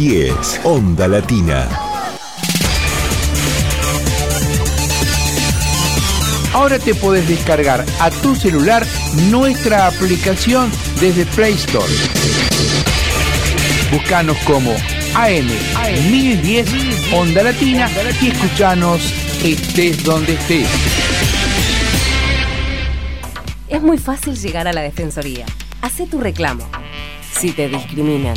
1010, Onda Latina. Ahora te podés descargar a tu celular nuestra aplicación desde Play Store. Búscanos como AM, 1010 Onda Latina y escuchanos estés donde estés. Es muy fácil llegar a la Defensoría. Hacé tu reclamo. Si te discriminan.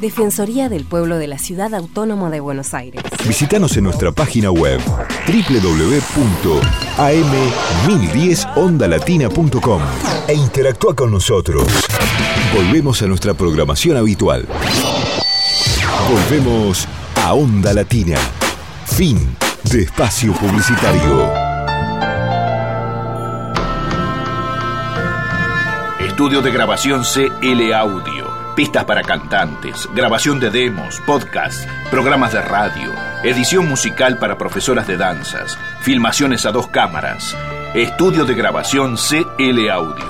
Defensoría del Pueblo de la Ciudad Autónoma de Buenos Aires. Visítanos en nuestra página web www.am1010ondalatina.com e interactúa con nosotros. Volvemos a nuestra programación habitual. Volvemos a Onda Latina. Fin de espacio publicitario. Estudio de grabación CL Audio. Pistas para cantantes, grabación de demos, podcasts, programas de radio, edición musical para profesoras de danzas, filmaciones a dos cámaras. Estudio de grabación CL Audio.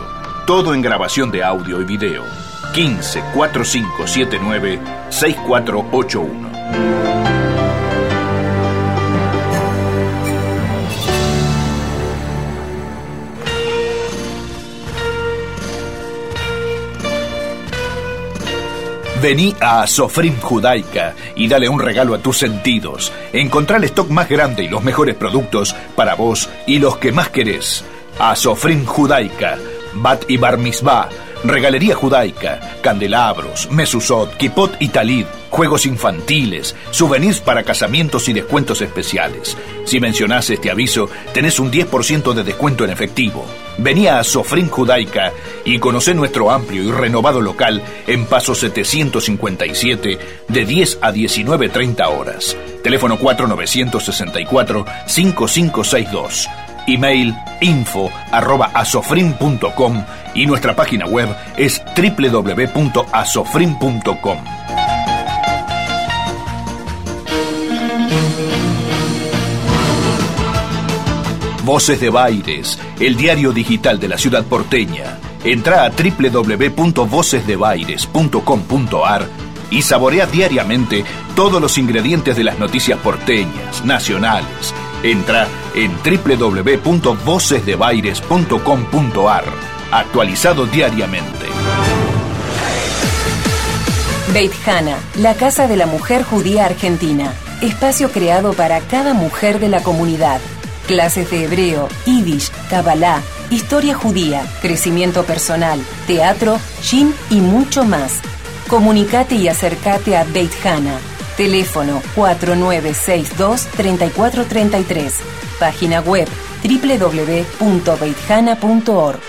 Todo en grabación de audio y video. 15 4579 6481. Vení a Sofrim Judaica y dale un regalo a tus sentidos. Encontrá el stock más grande y los mejores productos para vos y los que más querés. A Sofrim Judaica, Bat y Bar Mitzvah, regalería judaica, candelabros, mesusot, kipot y talid, juegos infantiles, souvenirs para casamientos y descuentos especiales. Si mencionás este aviso, tenés un 10% de descuento en efectivo. Venía a Sofrin Judaica y conocé nuestro amplio y renovado local en Paso 757 de 10 a 19.30 horas. Teléfono 4964-5562. Email info arroba asofrin.com y nuestra página web es www.asofrin.com. Voces de Baires, el diario digital de la ciudad porteña. Entra a www.vocesdebaires.com.ar y saborea diariamente todos los ingredientes de las noticias porteñas, nacionales. Entra en www.vocesdebaires.com.ar, actualizado diariamente. Beit Hana, la casa de la mujer judía argentina. Espacio creado para cada mujer de la comunidad clases de hebreo, yiddish, kabbalah, historia judía, crecimiento personal, teatro, gym y mucho más. Comunicate y acércate a Beit Hana. Teléfono 4962-3433. Página web www.beithana.org.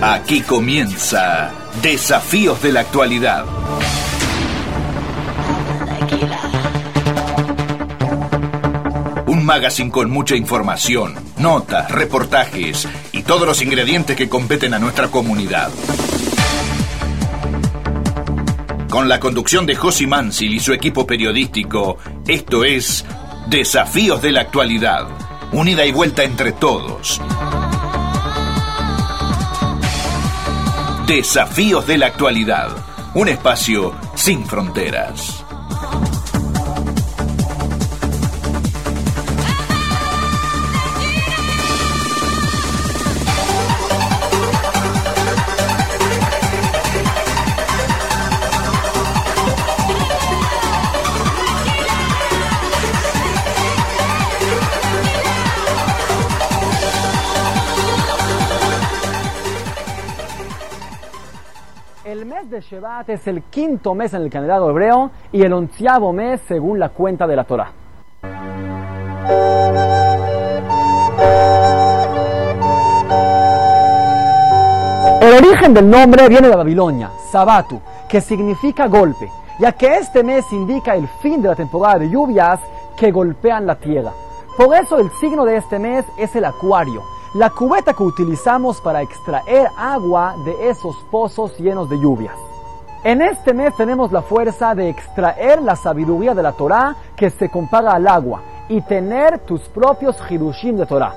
Aquí comienza Desafíos de la Actualidad. Magazine con mucha información, notas, reportajes y todos los ingredientes que competen a nuestra comunidad. Con la conducción de Josi Mansil y su equipo periodístico, esto es Desafíos de la Actualidad. Unida y vuelta entre todos. Desafíos de la actualidad. Un espacio sin fronteras. De es el quinto mes en el calendario hebreo y el onceavo mes según la cuenta de la Torah. origen del nombre viene de Babilonia, Sabatu, que significa golpe, ya que este mes indica el fin de la temporada de lluvias que golpean la tierra. Por eso el signo de este mes es el acuario, la cubeta que utilizamos para extraer agua de esos pozos llenos de lluvias. En este mes tenemos la fuerza de extraer la sabiduría de la Torah que se compara al agua y tener tus propios hidushim de Torah.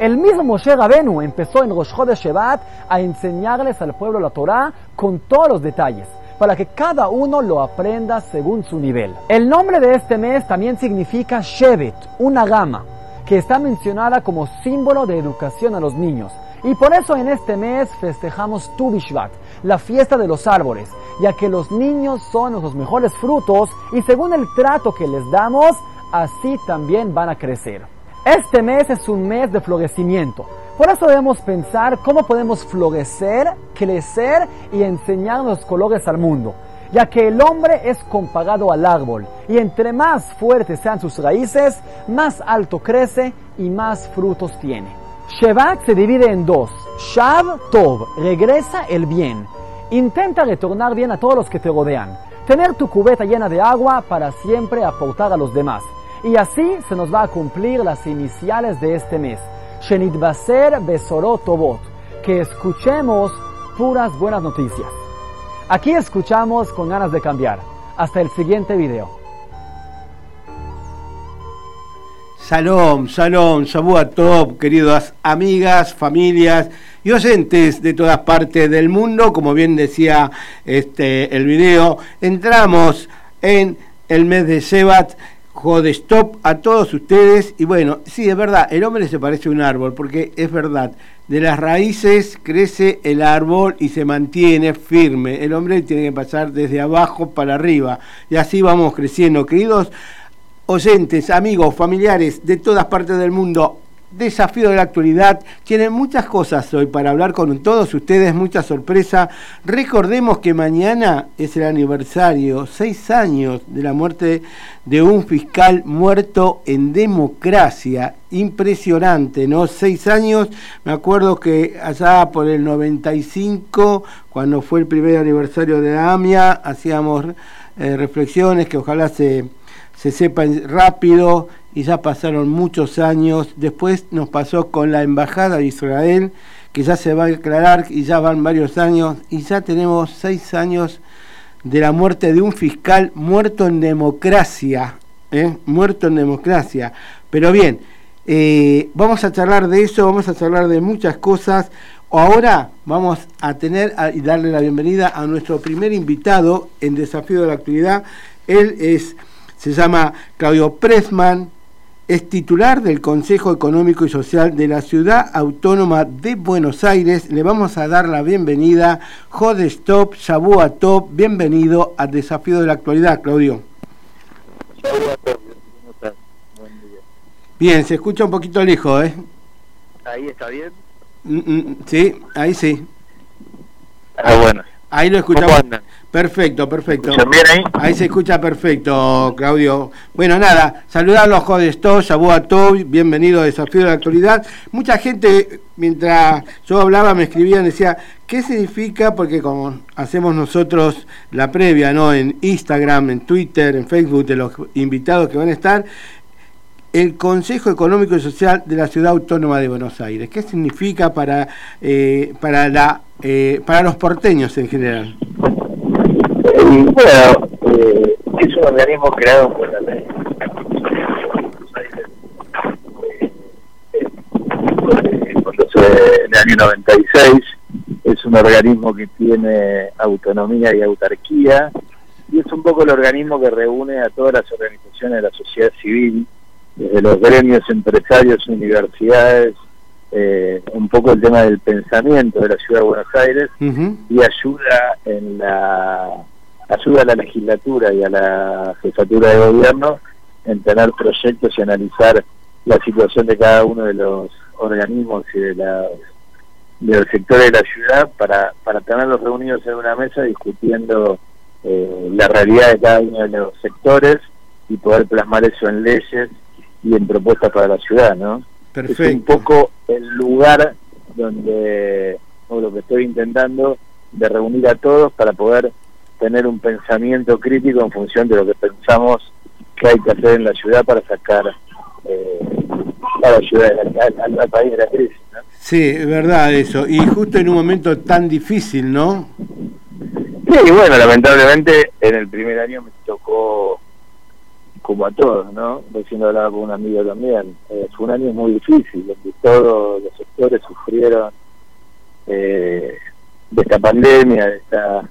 El mismo Moshe Rabenu empezó en Rosh de Shevat a enseñarles al pueblo la Torah con todos los detalles, para que cada uno lo aprenda según su nivel. El nombre de este mes también significa Shevet, una gama, que está mencionada como símbolo de educación a los niños. Y por eso en este mes festejamos Tu Bishvat, la fiesta de los árboles, ya que los niños son los mejores frutos y según el trato que les damos, así también van a crecer. Este mes es un mes de florecimiento. Por eso debemos pensar cómo podemos florecer, crecer y enseñar los colores al mundo, ya que el hombre es comparado al árbol, y entre más fuertes sean sus raíces, más alto crece y más frutos tiene. Shevat se divide en dos. Shav Tov, regresa el bien. Intenta retornar bien a todos los que te rodean. Tener tu cubeta llena de agua para siempre aportar a los demás. Y así se nos va a cumplir las iniciales de este mes. Shenit Baser Besorot Tobot. Que escuchemos puras buenas noticias. Aquí escuchamos con ganas de cambiar. Hasta el siguiente video. Salom, salom, a top, queridas amigas, familias y oyentes de todas partes del mundo. Como bien decía este, el video, entramos en el mes de Sebat stop a todos ustedes. Y bueno, sí, es verdad, el hombre se parece a un árbol, porque es verdad, de las raíces crece el árbol y se mantiene firme. El hombre tiene que pasar desde abajo para arriba. Y así vamos creciendo. Queridos oyentes, amigos, familiares de todas partes del mundo, desafío de la actualidad. Tienen muchas cosas hoy para hablar con todos ustedes, mucha sorpresa. Recordemos que mañana es el aniversario, seis años de la muerte de un fiscal muerto en democracia. Impresionante, ¿no? Seis años, me acuerdo que allá por el 95, cuando fue el primer aniversario de la AMIA, hacíamos eh, reflexiones que ojalá se, se sepan rápido y ya pasaron muchos años. Después nos pasó con la Embajada de Israel, que ya se va a aclarar y ya van varios años, y ya tenemos seis años de la muerte de un fiscal muerto en democracia, ¿eh? muerto en democracia. Pero bien, eh, vamos a charlar de eso, vamos a charlar de muchas cosas. Ahora vamos a tener y darle la bienvenida a nuestro primer invitado en Desafío de la Actualidad. Él es, se llama Claudio Pressman, es titular del Consejo Económico y Social de la Ciudad Autónoma de Buenos Aires. Le vamos a dar la bienvenida. Jodestop, Shabua Top, bienvenido al Desafío de la Actualidad, Claudio. Bien, se escucha un poquito lejos, ¿eh? Ahí está bien. Mm, mm, sí, ahí sí. Ah, bueno. Ahí lo escuchamos. Perfecto, perfecto. bien ahí? Ahí se escucha perfecto, Claudio. Bueno, nada, saludarlos, Jodesto, a todos, bienvenido a Desafío de la Actualidad. Mucha gente, mientras yo hablaba, me escribían, decía, ¿qué significa? Porque como hacemos nosotros la previa, ¿no? En Instagram, en Twitter, en Facebook, de los invitados que van a estar, el Consejo Económico y Social de la Ciudad Autónoma de Buenos Aires. ¿Qué significa para, eh, para, la, eh, para los porteños en general? bueno, eh, es un organismo creado por la ley. En el año 96 es un organismo que tiene autonomía y autarquía y es un poco el organismo que reúne a todas las organizaciones de la sociedad civil, desde los gremios empresarios, universidades, eh, un poco el tema del pensamiento de la ciudad de Buenos Aires y ayuda en la ayuda a la legislatura y a la jefatura de gobierno en tener proyectos y analizar la situación de cada uno de los organismos y de, los sectores de la ciudad para, para tenerlos reunidos en una mesa discutiendo eh, la realidad de cada uno de los sectores y poder plasmar eso en leyes y en propuestas para la ciudad, ¿no? Perfecto. Es un poco el lugar donde o lo que estoy intentando de reunir a todos para poder tener un pensamiento crítico en función de lo que pensamos que hay que hacer en la ciudad para sacar eh, a la ciudad, al, al, país de la crisis. ¿no? Sí, es verdad eso. Y justo en un momento tan difícil, ¿no? Sí, bueno, lamentablemente en el primer año me tocó como a todos, ¿no? Recién hablaba con un amigo también. Eh, fue un año muy difícil, donde todos los sectores sufrieron eh, de esta pandemia, de, esta,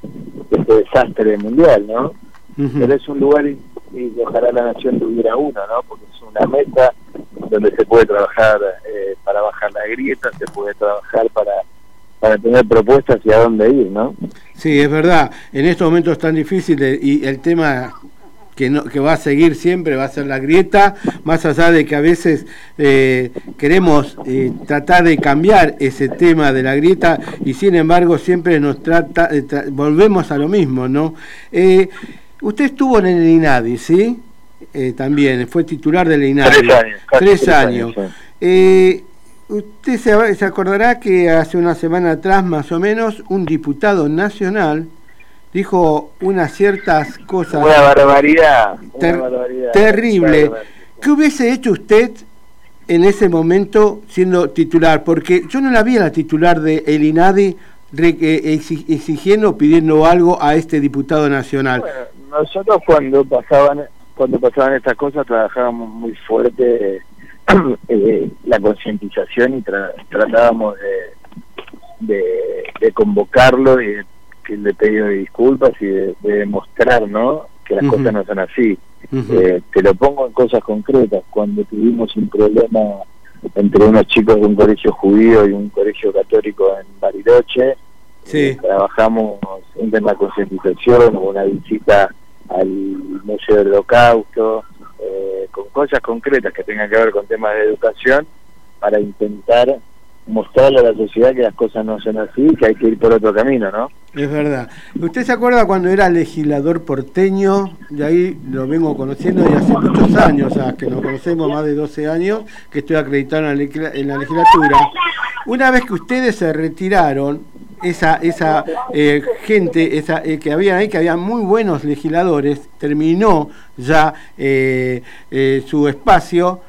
de este desastre mundial, ¿no? Pero es un lugar y, y, ojalá la nación tuviera uno, ¿no? Porque es una meta donde se puede trabajar eh, para bajar la grieta, se puede trabajar para para tener propuestas y a dónde ir, ¿no? Sí, es verdad. En estos momentos tan difíciles y el tema que, no, que va a seguir siempre va a ser la grieta, más allá de que a veces eh, queremos eh, tratar de cambiar ese tema de la grieta y sin embargo siempre nos trata, eh, tra volvemos a lo mismo, ¿no? Usted estuvo en el INADI, ¿sí? También, fue titular del INADI. Tres años. Tres, tres años. años sí. Usted se, se, acordará que hace una semana atrás, más o menos, un diputado nacional dijo unas ciertas cosas. Una barbaridad. Ter una barbaridad terrible. ¿Qué hubiese hecho usted en ese momento siendo titular? Porque yo no la vi a la titular de el INADI exigiendo o pidiendo algo a este diputado nacional. Bueno, nosotros cuando pasaban cuando pasaban estas cosas trabajábamos muy fuerte eh, la concientización y tra tratábamos de, de, de, convocarlo y de, que le pedido disculpas y de, de demostrar ¿no? que las uh -huh. cosas no son así. Uh -huh. eh, te lo pongo en cosas concretas. Cuando tuvimos un problema entre unos chicos de un colegio judío y un colegio católico en Bariloche, sí. eh, trabajamos en la concientización, una visita al Museo del Holocausto, eh, con cosas concretas que tengan que ver con temas de educación para intentar mostrarle a la sociedad que las cosas no son así, que hay que ir por otro camino, ¿no? Es verdad. ¿Usted se acuerda cuando era legislador porteño? De ahí lo vengo conociendo y hace muchos años, o sea, que nos conocemos más de 12 años, que estoy acreditado en la, en la legislatura. Una vez que ustedes se retiraron, esa esa eh, gente esa eh, que había ahí que había muy buenos legisladores terminó ya eh, eh su espacio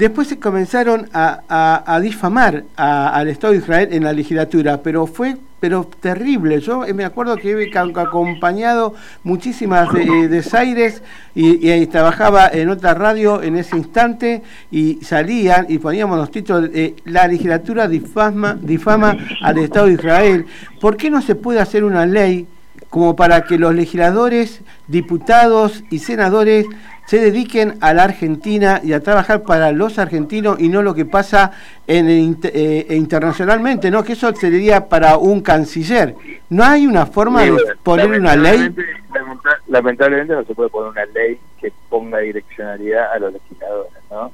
después se comenzaron a, difamar al Estado de Israel en la legislatura pero fue pero terrible. Yo me acuerdo que he acompañado muchísimas de, desaires y, y, trabajaba en otra radio en ese instante y salían y poníamos los títulos de la legislatura difama, difama al Estado de Israel. ¿Por qué no se puede hacer una ley como para que los legisladores, diputados y senadores se dediquen a la Argentina y a trabajar para los argentinos y no lo que pasa en el, eh, internacionalmente, ¿no? Que eso sería para un canciller. ¿No hay una forma sí, de poner una ley? Lamentablemente no se puede poner una ley que ponga direccionalidad a los legisladores, ¿no?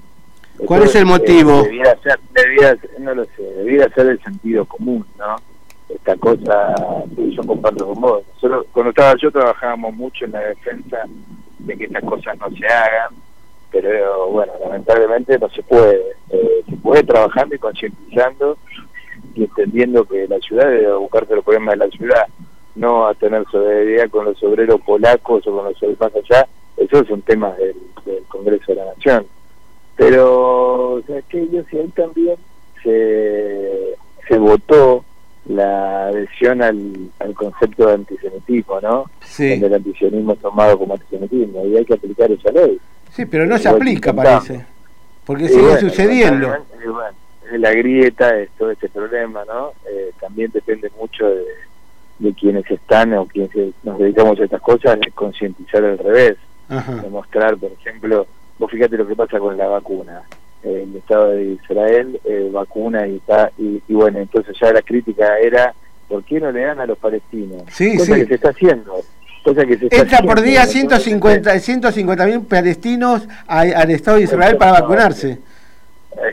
¿Cuál es el motivo? Eh, debiera ser, debiera, no lo sé, debiera ser el sentido común, ¿no? Esta cosa que yo comparto con vos. Nosotros, cuando estaba yo trabajábamos mucho en la defensa de que estas cosas no se hagan, pero bueno, lamentablemente no se puede. Eh, se puede trabajando y concientizando y entendiendo que la ciudad debe buscarse los problemas de la ciudad, no a tener solidaridad con los obreros polacos o con los obreros más allá, esos son temas del, del Congreso de la Nación. Pero, sea, que yo ahí también se, se votó la adhesión al, al concepto de antisemitismo, ¿no? Sí. Donde el antisionismo es tomado como antisemitismo y hay que aplicar esa ley. Sí, pero no se aplica, parece. Porque y sigue bueno, sucediendo. Y bueno, la grieta es todo este problema, ¿no? Eh, también depende mucho de, de, quienes están o quienes nos dedicamos a estas cosas, de concientizar al revés. Ajá. Demostrar, por ejemplo, vos fíjate lo que pasa con la vacuna el Estado de Israel eh, vacuna y está y, y, bueno entonces ya la crítica era ¿por qué no le dan a los palestinos? Sí, cosa sí. que se está haciendo cosa que se está entra haciendo, por día 150 150 mil palestinos al Estado de Israel para vacunarse.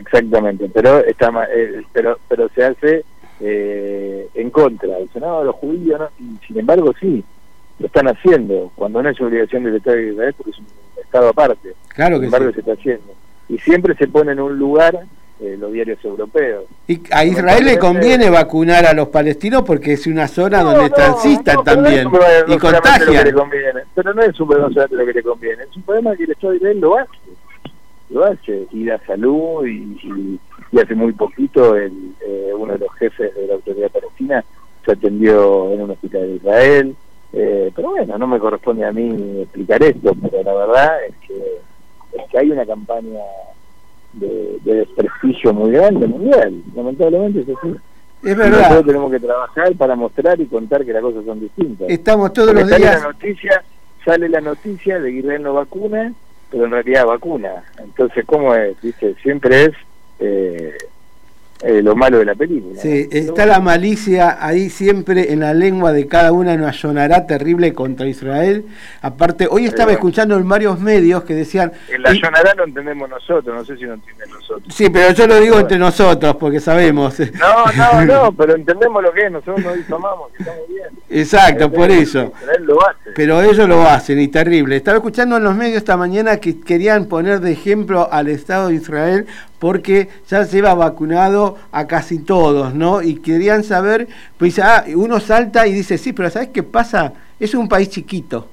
Exactamente pero está eh, pero pero se hace eh, en contra. Dice no los judíos no y sin embargo sí lo están haciendo cuando no es obligación del Estado de Israel porque es un Estado aparte. Claro que sin embargo sí. se está haciendo y siempre se pone en un lugar eh, los diarios europeos. Y a Israel le conviene vacunar a los palestinos porque es una zona donde transitan también y contagian. pero no es un problema solamente lo que le conviene, es un problema que el Estado de Israel lo hace. Lo hace, y la salud, y, hace muy poquito el, eh, uno de los jefes de la autoridad palestina se atendió en un hospital de Israel. Eh, pero bueno, no me corresponde a mí explicar esto, pero la verdad es que, es que hay una campaña de, desprestigio muy grande mundial. Lamentablemente es así. Es verdad. Nosotros tenemos que trabajar para mostrar y contar que las cosas son distintas. Estamos todos los días. Sale la noticia, sale la noticia de que Israel no vacuna, pero en realidad vacuna. Entonces, ¿cómo es? ¿Viste? Siempre es eh, eh, lo malo de la película. Sí, está la malicia ahí siempre en la lengua de cada una, nos sonará terrible contra Israel. Aparte, hoy estaba escuchando en varios medios que decían... En la sonará lo entendemos nosotros, no sé si lo entienden nosotros. Sí, pero yo lo digo entre nosotros, porque sabemos. No, no, no, pero entendemos lo que es, nosotros nos tomamos, estamos bien. Exacto, por eso. Él lo hace. Pero ellos lo hacen, y terrible. Estaba escuchando en los medios esta mañana que querían poner de ejemplo al Estado de Israel porque ya se iba vacunado a casi todos, ¿no? Y querían saber, pues ah, uno salta y dice, sí, pero ¿sabes qué pasa? Es un país chiquito.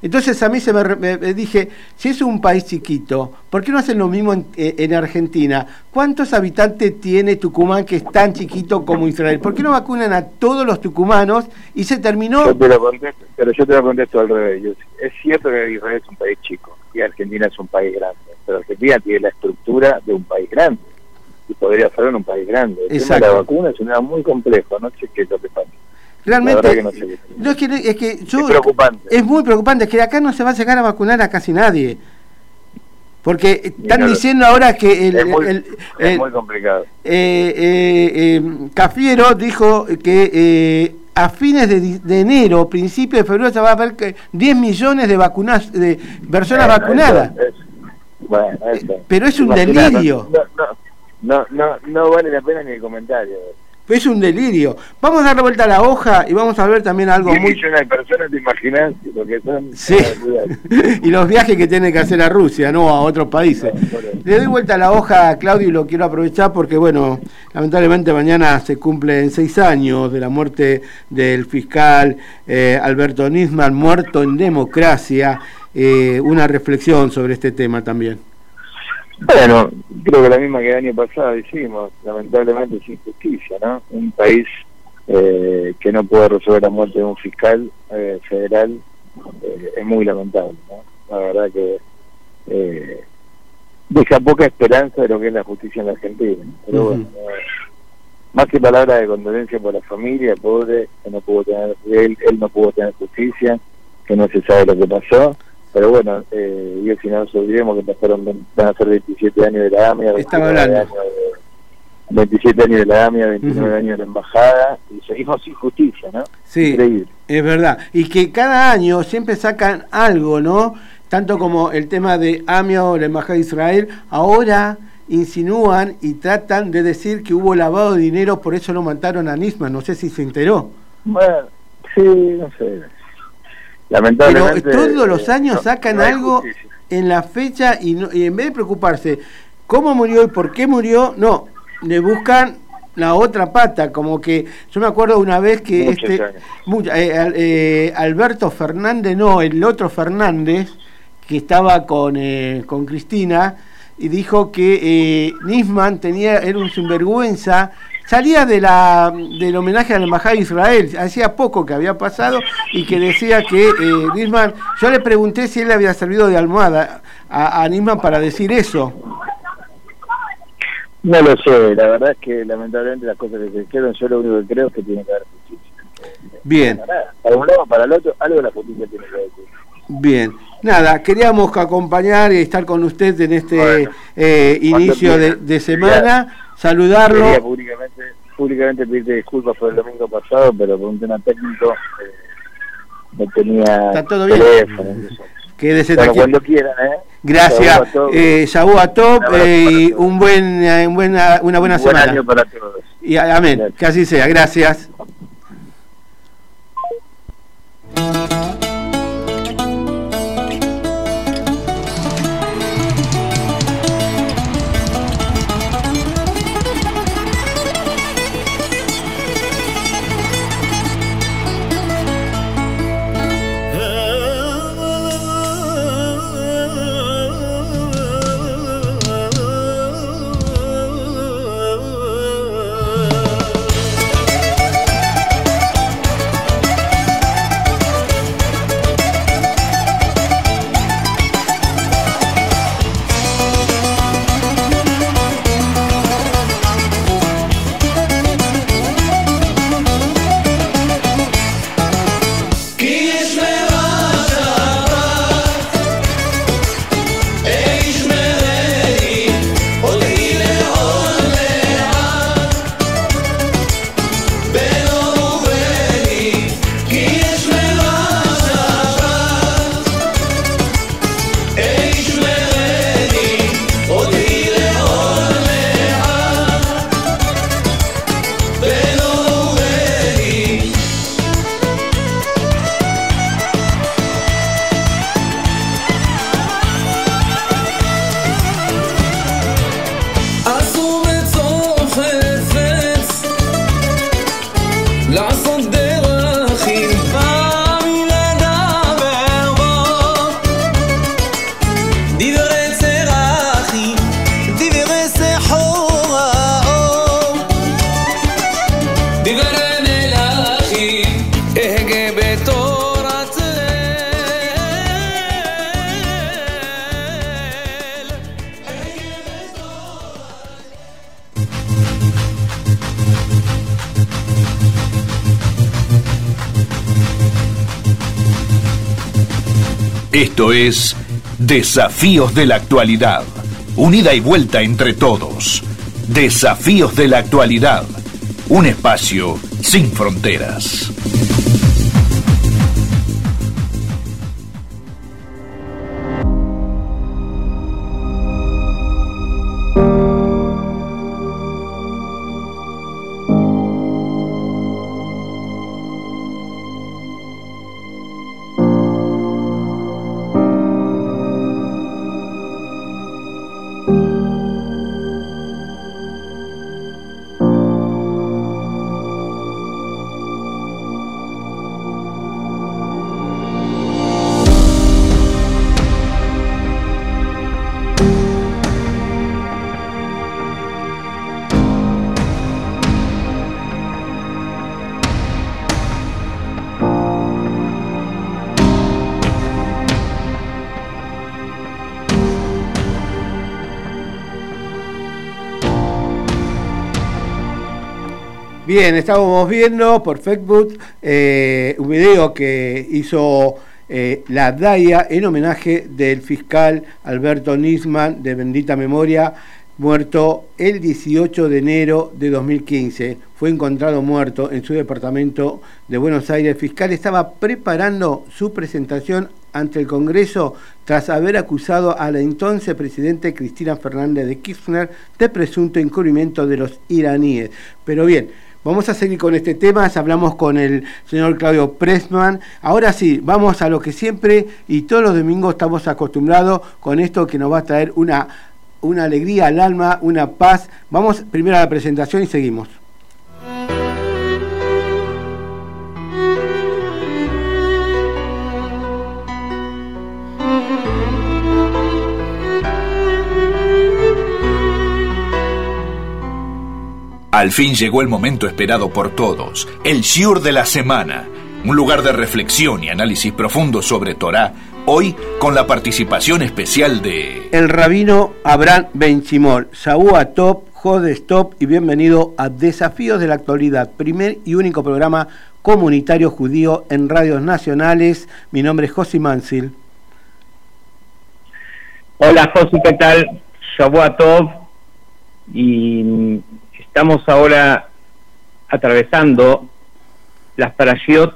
Entonces a mí se me, dije, si es un país chiquito, ¿por qué no hacen lo mismo en, eh, en, Argentina? ¿Cuántos habitantes tiene Tucumán que es tan chiquito como Israel? ¿Por qué no vacunan a todos los tucumanos y se terminó? Yo te lo contesto, pero yo te lo contesto al revés. es cierto que Israel es un país chico y Argentina es un país grande, pero Argentina tiene la estructura de un país grande y podría ser un país grande. El tema de la vacuna es una muy complejo, no sé qué es lo que pasa. Realmente, no, es, que, es, que yo, es preocupante. Es muy preocupante, es que acá no se va a llegar a vacunar a casi nadie. Porque están diciendo ahora que el, es muy, complicado. Eh, eh, eh, Cafiero dijo que eh, a fines de, enero, principio de febrero, se va a ver que 10 millones de vacunas, de personas vacunadas. bueno, Pero es un delirio. No, no, no, no, vale la pena ni el comentario. Es un delirio. Vamos a dar la vuelta a la hoja y vamos a ver también algo muy... millones de personas, te imaginas lo que son... Sí, y los viajes que tiene que hacer a Rusia, no a otros países. Le doy vuelta a la hoja a Claudio y lo quiero aprovechar porque, bueno, lamentablemente mañana se cumplen seis años de la muerte del fiscal eh, Alberto Nisman, muerto en democracia. Eh, una reflexión sobre este tema también. Bueno, creo que la misma que el año pasado hicimos, lamentablemente es injusticia, ¿no? Un país eh, que no puede resolver la muerte de un fiscal eh, federal eh, es muy lamentable, ¿no? La verdad que deja poca esperanza de lo que es la justicia en la Argentina. Pero bueno, más que palabras de condolencia por la familia, pobre, que no pudo tener, él, él no pudo tener justicia, que no se sabe lo que pasó pero bueno, eh, y si no nos olvidemos que pasaron, van a ser 27 años de la AMIA, 27 años de, 27 años de la AMIA, 29 años de la embajada, y seguimos sin justicia, ¿no? Sí, Increíble. es verdad. Y que cada año siempre sacan algo, ¿no? Tanto como el tema de AMIA o la embajada de Israel, ahora insinúan y tratan de decir que hubo lavado de dinero, por eso lo mataron a Nisman, no sé si se enteró. Bueno, sí, no sé Lamentablemente, Pero todos los años sacan algo en la fecha y, en vez de preocuparse cómo murió y por qué murió, no, le buscan la otra pata, como que yo me acuerdo una vez que este eh, eh, Alberto Fernández, no, el otro Fernández, que estaba con, eh, con Cristina, y dijo que Nisman tenía, era un sinvergüenza salía de la, del homenaje a la Embajada de Israel, hacía poco que había pasado y que decía que eh, yo le pregunté si él le había servido de almohada a, a Nisman para decir eso. No lo sé, la verdad es que lamentablemente las cosas que se dijeron, yo lo único que creo es que tiene que haber justicia. Bien. Para, un lado para el otro, algo de la justicia tiene que decir. Bien. Nada, queríamos acompañar y estar con usted en este eh, inicio de, semana saludarlo. Quería públicamente, públicamente pedirte disculpas por el domingo pasado, pero por un tema técnico eh, no tenía ¿Está todo bien? teléfono. Quédese bueno, cuando quieran, ¿eh? Gracias, eh, a Top y un buen, eh, un buena, una buena un semana. Buen año para todos. Y amén, que así sea, gracias. Esto es Desafíos de la Actualidad. Unida y vuelta entre todos. Desafíos de la Actualidad. Un espacio sin fronteras. Bien, estábamos viendo por Facebook eh, un video que hizo eh, la DAIA en homenaje del fiscal Alberto Nisman de bendita memoria, muerto el 18 de enero de 2015. Fue encontrado muerto en su departamento de Buenos Aires. El fiscal estaba preparando su presentación ante el Congreso tras haber acusado a la entonces presidente Cristina Fernández de Kirchner de presunto encubrimiento de los iraníes. Pero bien, Vamos a seguir con este tema, hablamos con el señor Claudio Pressman. Ahora sí, vamos a lo que siempre y todos los domingos estamos acostumbrados con esto que nos va a traer una, una alegría al alma, una paz. Vamos primero a la presentación y seguimos. Al fin llegó el momento esperado por todos, el Shiur de la semana, un lugar de reflexión y análisis profundo sobre Torah, hoy con la participación especial de... El rabino Abraham Benchimol, Shaua Top, Jode Stop y bienvenido a Desafíos de la Actualidad, primer y único programa comunitario judío en radios nacionales. Mi nombre es Josi Mansil. Hola Josi, ¿qué tal? Shaua Top y Estamos ahora atravesando las parashiot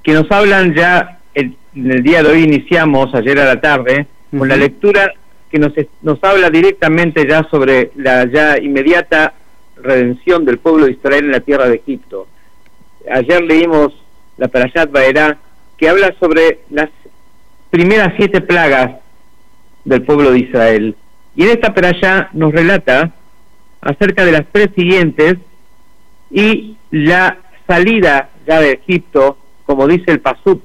que nos hablan ya, en el día de hoy iniciamos, ayer a la tarde, con la lectura que nos, nos habla directamente ya sobre la ya inmediata redención del pueblo de Israel en la tierra de Egipto. Ayer leímos la Parashat Baerá, que habla sobre las primeras siete plagas del pueblo de Israel. Y en esta Parashá nos relata acerca de las tres siguientes y la salida ya de Egipto, como dice el Pasuk.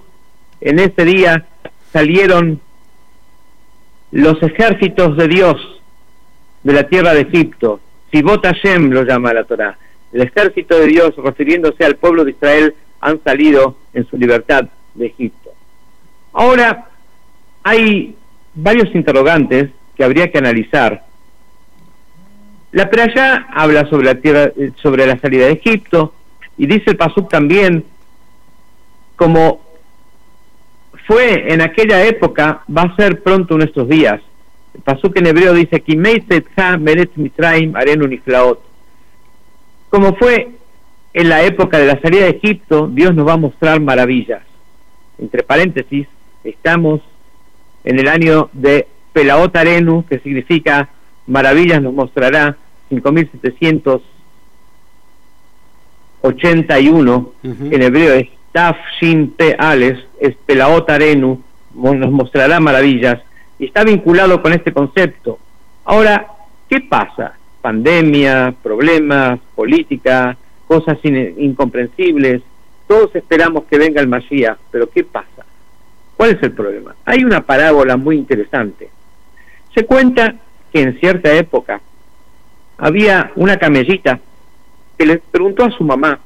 En ese día salieron los ejércitos de Dios de la tierra de Egipto. Sibot Hashem lo llama la Torah. El ejército de Dios, refiriéndose al pueblo de Israel, han salido en su libertad de Egipto. Ahora, hay varios interrogantes que habría que analizar la playa habla sobre la tierra, sobre la salida de Egipto y dice el Pasuk también como fue en aquella época, va a ser pronto en estos días. El Pasuk en hebreo dice Como fue en la época de la salida de Egipto, Dios nos va a mostrar maravillas. Entre paréntesis, estamos en el año de Pelaot Arenu, que significa maravillas nos mostrará 5781, en hebreo es Taf Shin Pe Ales, es Pelaot Arenu, nos mostrará maravillas, y está vinculado con este concepto. Ahora, ¿qué pasa? Pandemia, problemas, política, cosas incomprensibles, todos esperamos que venga el Mashiach, pero ¿qué pasa? ¿Cuál es el problema? Hay una parábola muy interesante. Se cuenta que en cierta época había una camellita que le preguntó a su mamá,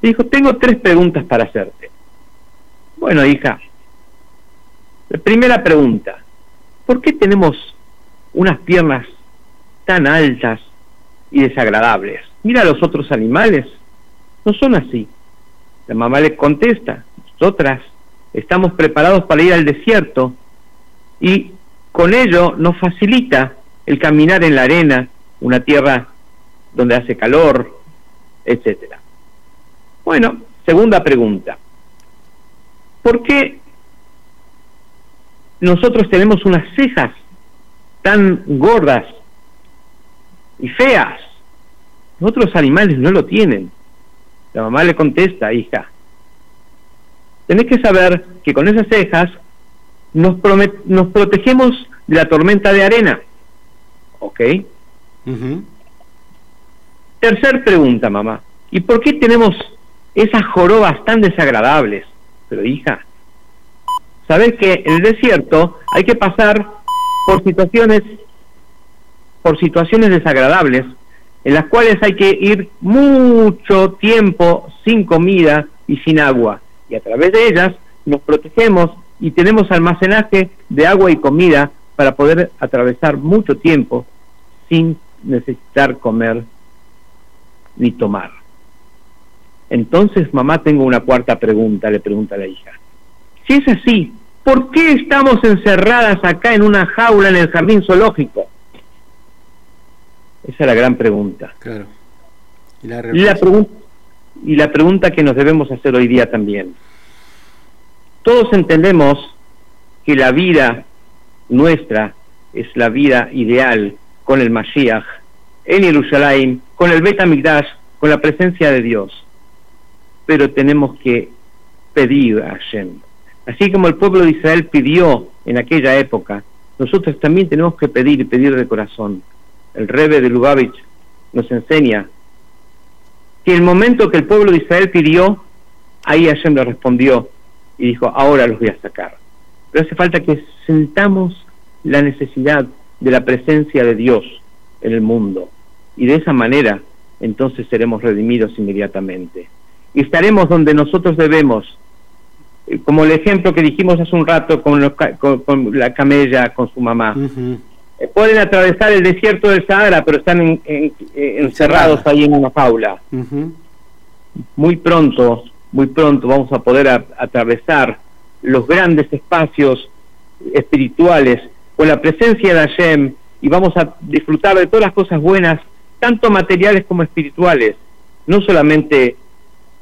dijo, tengo tres preguntas para hacerte. Bueno, hija, la primera pregunta, ¿por qué tenemos unas piernas tan altas y desagradables? Mira los otros animales, no son así. La mamá le contesta, nosotras estamos preparados para ir al desierto y con ello nos facilita el caminar en la arena, una tierra donde hace calor, etcétera. Bueno, segunda pregunta. ¿Por qué nosotros tenemos unas cejas tan gordas y feas? Otros animales no lo tienen. La mamá le contesta, hija, tenés que saber que con esas cejas nos, nos protegemos de la tormenta de arena. ¿Ok? Tercer pregunta, mamá. ¿Y por qué tenemos esas jorobas tan desagradables? Pero hija, sabes que en el desierto hay que pasar por situaciones por situaciones desagradables en las cuales hay que ir mucho tiempo sin comida y sin agua y a través de ellas nos protegemos y tenemos almacenaje de agua y comida para poder atravesar mucho tiempo sin necesitar comer ni tomar. Entonces, mamá, tengo una cuarta pregunta, le pregunta a la hija. Si es así, ¿por qué estamos encerradas acá en una jaula en el jardín zoológico? Esa es la gran pregunta. Claro. Y la, la, y la pregunta que nos debemos hacer hoy día también. Todos entendemos que la vida nuestra es la vida ideal con el Mashiach, en Jerusalén, con el Bet con la presencia de Dios. Pero tenemos que pedir a Hashem. Así como el pueblo de Israel pidió en aquella época, nosotros también tenemos que pedir y pedir de corazón. El Rebbe de Lubavitch nos enseña que el momento que el pueblo de Israel pidió, ahí Hashem le respondió y dijo, ahora los voy a sacar. Pero hace falta que sentamos la necesidad de la presencia de Dios en el mundo. Y de esa manera, entonces seremos redimidos inmediatamente. Y estaremos donde nosotros debemos, eh, como el ejemplo que dijimos hace un rato con, la camella, con su mamá. Eh, pueden atravesar el desierto del Sahara, pero están encerrados ahí en una jaula. Muy pronto, muy pronto vamos a poder atravesar los grandes espacios espirituales con la presencia de Hashem y vamos a disfrutar de todas las cosas buenas, tanto materiales como espirituales, no solamente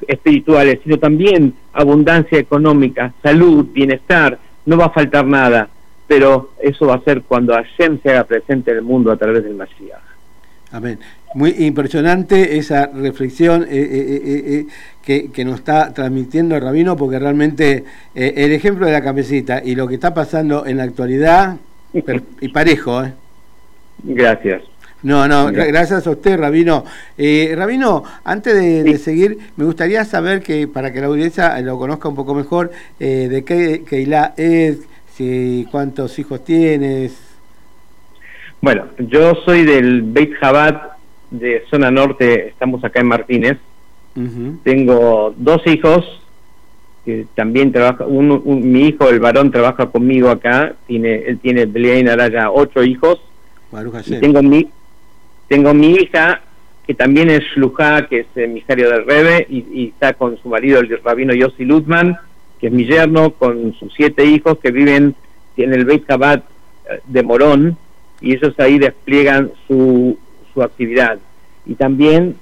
espirituales, sino también abundancia económica, salud, bienestar, no va a faltar nada pero eso va a ser cuando Hashem se haga presente en el mundo a través del Mashiach. Amén. Muy impresionante esa reflexión eh, eh, eh, que, nos está transmitiendo el rabino, porque realmente el ejemplo de la cabecita y lo que está pasando en la actualidad, y parejo. Gracias. No, no, gracias a usted, Rabino. Rabino, antes de, seguir, me gustaría saber que, para que la audiencia lo conozca un poco mejor, de qué Keila es, cuántos hijos tienes. Bueno, yo soy del Beit Jabat de zona norte, estamos acá en Martínez. Tengo dos hijos que también trabaja, mi hijo, el varón, trabaja conmigo acá, tiene, él tiene Beliain Araya ocho hijos. Y tengo mi, tengo mi hija, que también es Shluja, que es emisario del Rebe, y, está con su marido, el rabino Yossi Lutman, que es mi yerno, con sus siete hijos que viven en el Beit Chabad eh, de Morón, y ellos ahí despliegan su, su actividad. Y también,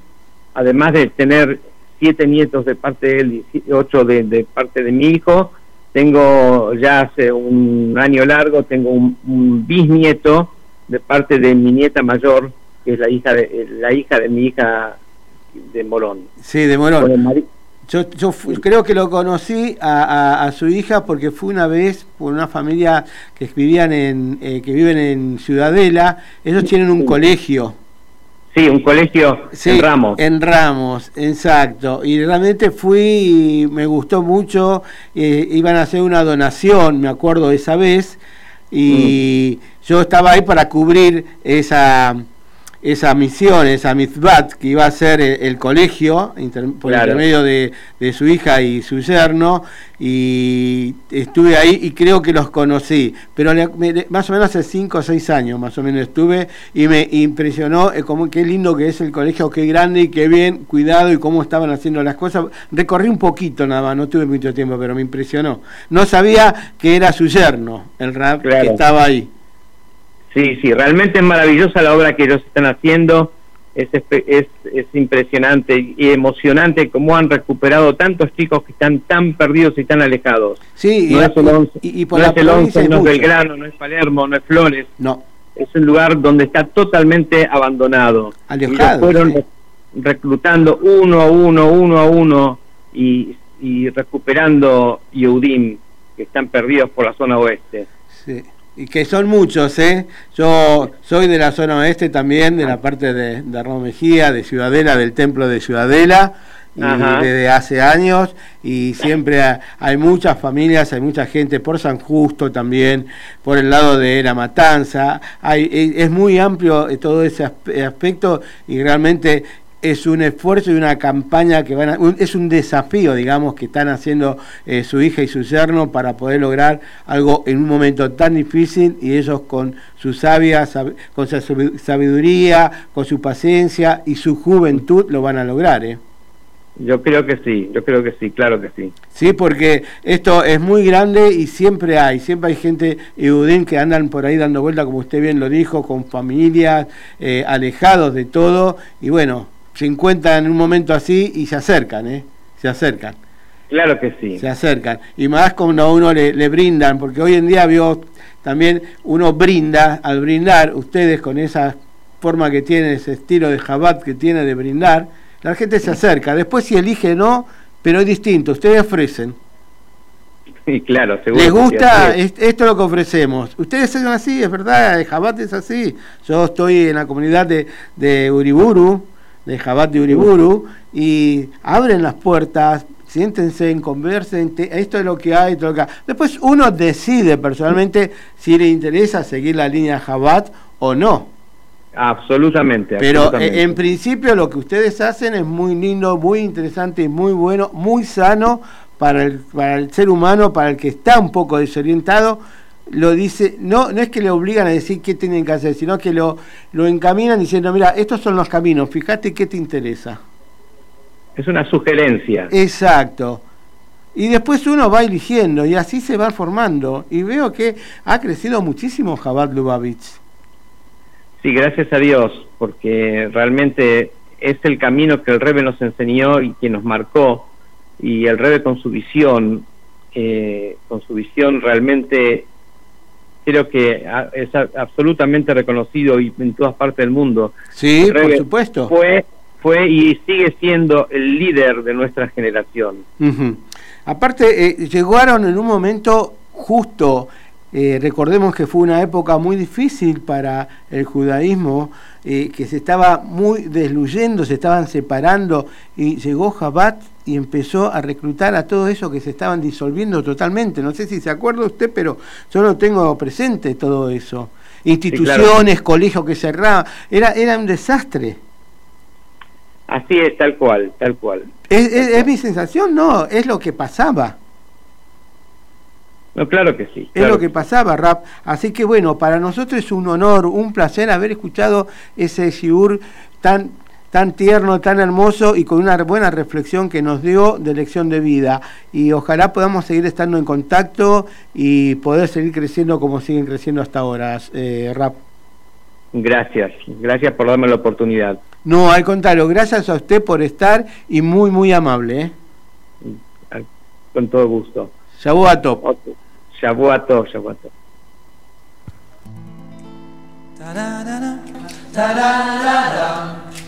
además de tener siete nietos de parte de él y ocho de, parte de mi hijo, tengo ya hace un año largo, tengo un, bisnieto de parte de mi nieta mayor, que es la hija de, la hija de mi hija de Morón. Sí, de Morón. Yo, yo creo que lo conocí a, su hija porque fue una vez por una familia que vivían en eh, que viven en Ciudadela. Ellos tienen un colegio. Sí, un colegio en Ramos. En Ramos, exacto. Y realmente fui, me gustó mucho. Eh, iban a hacer una donación, me acuerdo esa vez. Y mm. yo estaba ahí para cubrir esa esa misión, esa mitzvat que iba a ser el, colegio por intermedio de, su hija y su yerno y estuve ahí y creo que los conocí, pero más o menos hace 5 o 6 años más o menos estuve y me impresionó eh, como qué lindo que es el colegio, qué grande y qué bien cuidado y cómo estaban haciendo las cosas. Recorrí un poquito nada más, no tuve mucho tiempo, pero me impresionó. No sabía que era su yerno, el rap que estaba ahí. Sí, sí, realmente es maravillosa la obra que ellos están haciendo. Es, es, es impresionante y emocionante cómo han recuperado tantos chicos que están tan perdidos y tan alejados. Sí, no y, es el 11, y, por no es el 11, no es Belgrano, no es Palermo, no es Flores. No. Es un lugar donde está totalmente abandonado. Alejado. fueron reclutando uno a uno, uno a uno y, y recuperando Yehudim que están perdidos por la zona oeste. Sí y que son muchos, ¿eh? Yo soy de la zona oeste también, de la parte de, de Mejía, de Ciudadela, del templo de Ciudadela, y desde hace años, y siempre hay muchas familias, hay mucha gente por San Justo también, por el lado de la Matanza, hay, es muy amplio todo ese aspecto y realmente es un esfuerzo y una campaña que van a, es un desafío, digamos, que están haciendo eh, su hija y su yerno para poder lograr algo en un momento tan difícil y ellos con su sabia, con su sabiduría, con su paciencia y su juventud lo van a lograr, ¿eh? Yo creo que sí, yo creo que sí, claro que sí. Sí, porque esto es muy grande y siempre hay, siempre hay gente que andan por ahí dando vuelta, como usted bien lo dijo, con familias, eh, alejados de todo, y bueno, se encuentran en un momento así y se acercan, ¿eh? Se acercan. Claro que sí. Se acercan. Y más cuando a uno le, brindan, porque hoy en día vio también uno brinda, al brindar, ustedes con esa forma que tienen, ese estilo de jabat que tiene de brindar, la gente se acerca. Después si elige no, pero es distinto, ustedes ofrecen. Sí, claro, seguro. ¿Les gusta? Esto es lo que ofrecemos. Ustedes son así, es verdad, el jabat es así. Yo estoy en la comunidad de, de Uriburu, de Jabat de Uriburu y abren las puertas, siéntense, conversen, esto es lo que hay, esto lo que hay. Después uno decide personalmente si le interesa seguir la línea Jabat o no. Absolutamente. Pero eh, en principio lo que ustedes hacen es muy lindo, muy interesante y muy bueno, muy sano para el, para el ser humano, para el que está un poco desorientado lo dice, no, no es que le obligan a decir qué tienen que hacer, sino que lo, lo encaminan diciendo, mira, estos son los caminos, fíjate qué te interesa. Es una sugerencia. Exacto. Y después uno va eligiendo y así se va formando. Y veo que ha crecido muchísimo Jabal Lubavitch. Sí, gracias a Dios, porque realmente es el camino que el Rebe nos enseñó y que nos marcó. Y el Rebe con su visión, eh, con su visión realmente creo que es absolutamente reconocido y en todas partes del mundo. Sí, por supuesto. Fue, fue y sigue siendo el líder de nuestra generación. Aparte, eh, llegaron en un momento justo, eh, recordemos que fue una época muy difícil para el judaísmo, eh, que se estaba muy desluyendo, se estaban separando, y llegó Jabat y empezó a reclutar a todo eso que se estaban disolviendo totalmente. No sé si se acuerda usted, pero yo no tengo presente todo eso. Instituciones, colegios que cerraban, era, era un desastre. Así es, tal cual, tal cual. ¿Es, mi sensación? No, es lo que pasaba. No, claro que sí. es lo que pasaba, Rap. Así que bueno, para nosotros es un honor, un placer haber escuchado ese shiur tan tan tierno, tan hermoso y con una buena reflexión que nos dio de lección de vida. Y ojalá podamos seguir estando en contacto y poder seguir creciendo como siguen creciendo hasta ahora, eh, Rap. Gracias, gracias por darme la oportunidad. No, al contrario, gracias a usted por estar y muy, muy amable. ¿eh? Con todo gusto. Shabuato. Shabuato, Shabuato. Ta-da-da-da, ta-da-da-da.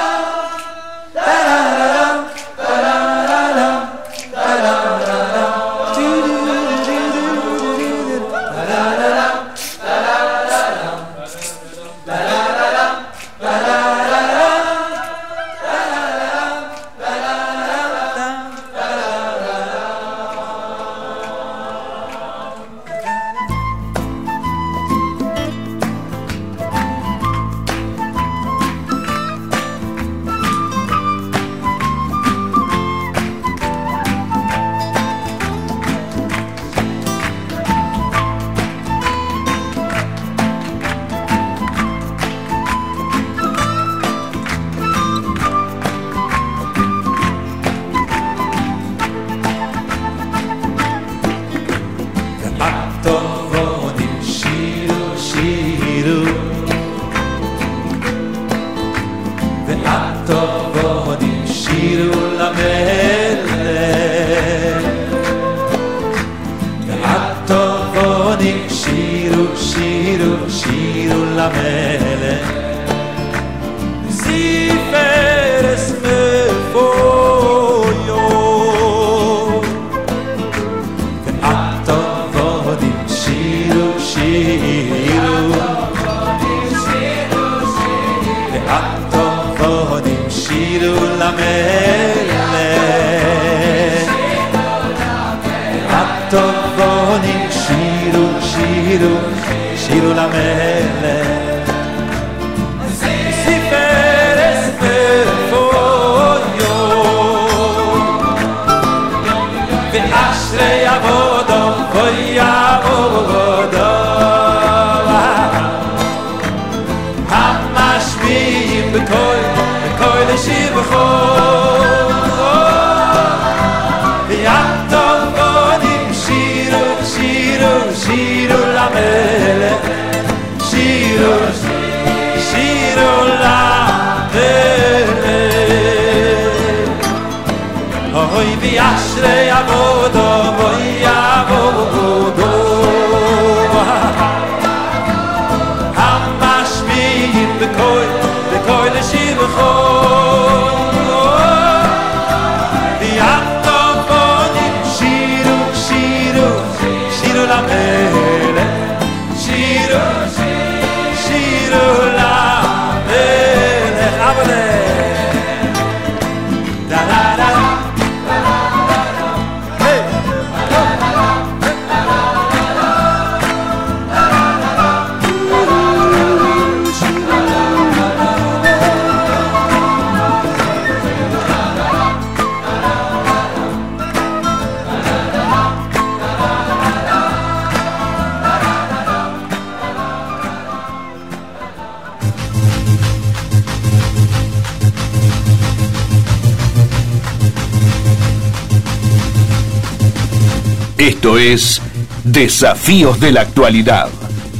Es Desafíos de la Actualidad.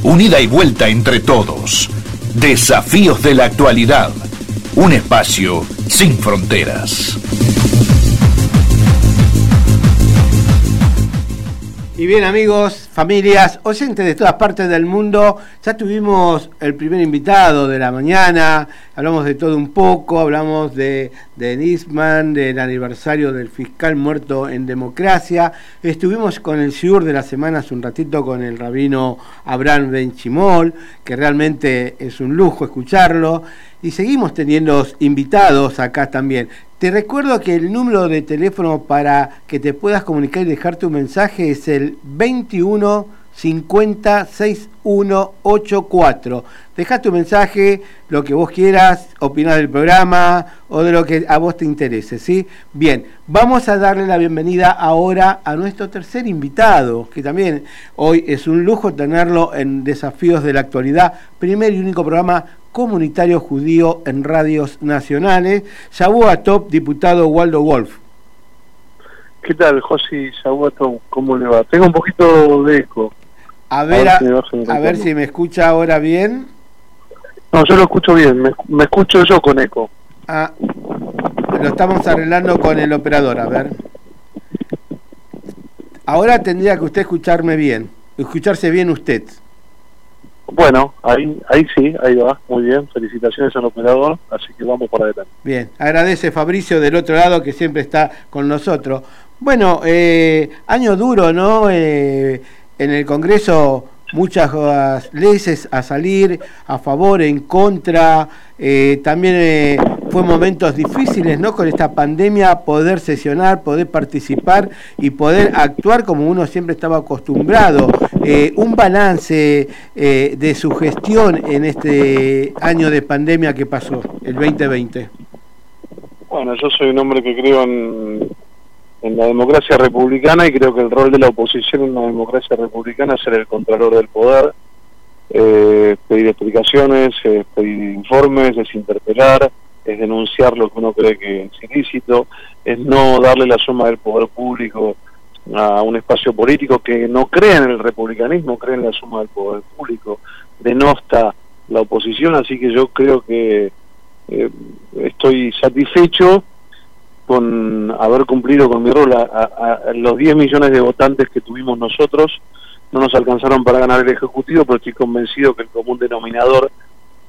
Unida y vuelta entre todos. Desafíos de la Actualidad. Un espacio sin fronteras. Y bien amigos, familias, oyentes de todas partes del mundo, ya tuvimos el primer invitado de la mañana, hablamos de todo un poco, hablamos de, Nisman, del aniversario del fiscal muerto en democracia, estuvimos con el SIUR de la semana un ratito con el rabino Abraham Benchimol, que realmente es un lujo escucharlo, y seguimos teniendo invitados acá también. Te recuerdo que el número de teléfono para que te puedas comunicar y dejar tu mensaje es el 21 50 6184. Deja tu mensaje, lo que vos quieras, opinar del programa o de lo que a vos te interese, ¿sí? Bien, vamos a darle la bienvenida ahora a nuestro tercer invitado, que también hoy es un lujo tenerlo en Desafíos de la Actualidad, primer y único programa comunitario judío en radios nacionales. Shabu Top, diputado Waldo Wolf. ¿Qué tal, José Shabuato? ¿Cómo le va? Tengo un poquito de eco. A ver, a, a ver si me escucha ahora bien. No, yo lo escucho bien, me, me escucho yo con eco. Ah, lo estamos arreglando con el operador, a ver. Ahora tendría que usted escucharme bien, escucharse bien usted. Bueno, ahí, ahí sí, ahí va, muy bien, felicitaciones al operador, así que vamos por adelante. Bien, agradece Fabricio del otro lado que siempre está con nosotros. Bueno, eh, año duro, ¿no? Eh, en el Congreso muchas leyes a salir a favor, en contra, eh, también eh, fue momentos difíciles, ¿no? Con esta pandemia poder sesionar, poder participar y poder actuar como uno siempre estaba acostumbrado. Eh, un balance eh, de su gestión en este año de pandemia que pasó, el 2020. Bueno, yo soy un hombre que creo en, en la democracia republicana y creo que el rol de la oposición en una democracia republicana es ser el contralor del poder, eh, pedir explicaciones, eh, pedir informes, es interpelar, es denunciar lo que uno cree que es ilícito, es no darle la suma del poder público a un espacio político que no cree en el republicanismo, cree en la suma del poder público, denosta la oposición, así que yo creo que eh, estoy satisfecho con haber cumplido con mi rol. A, los 10 millones de votantes que tuvimos nosotros no nos alcanzaron para ganar el Ejecutivo, pero estoy convencido que el común denominador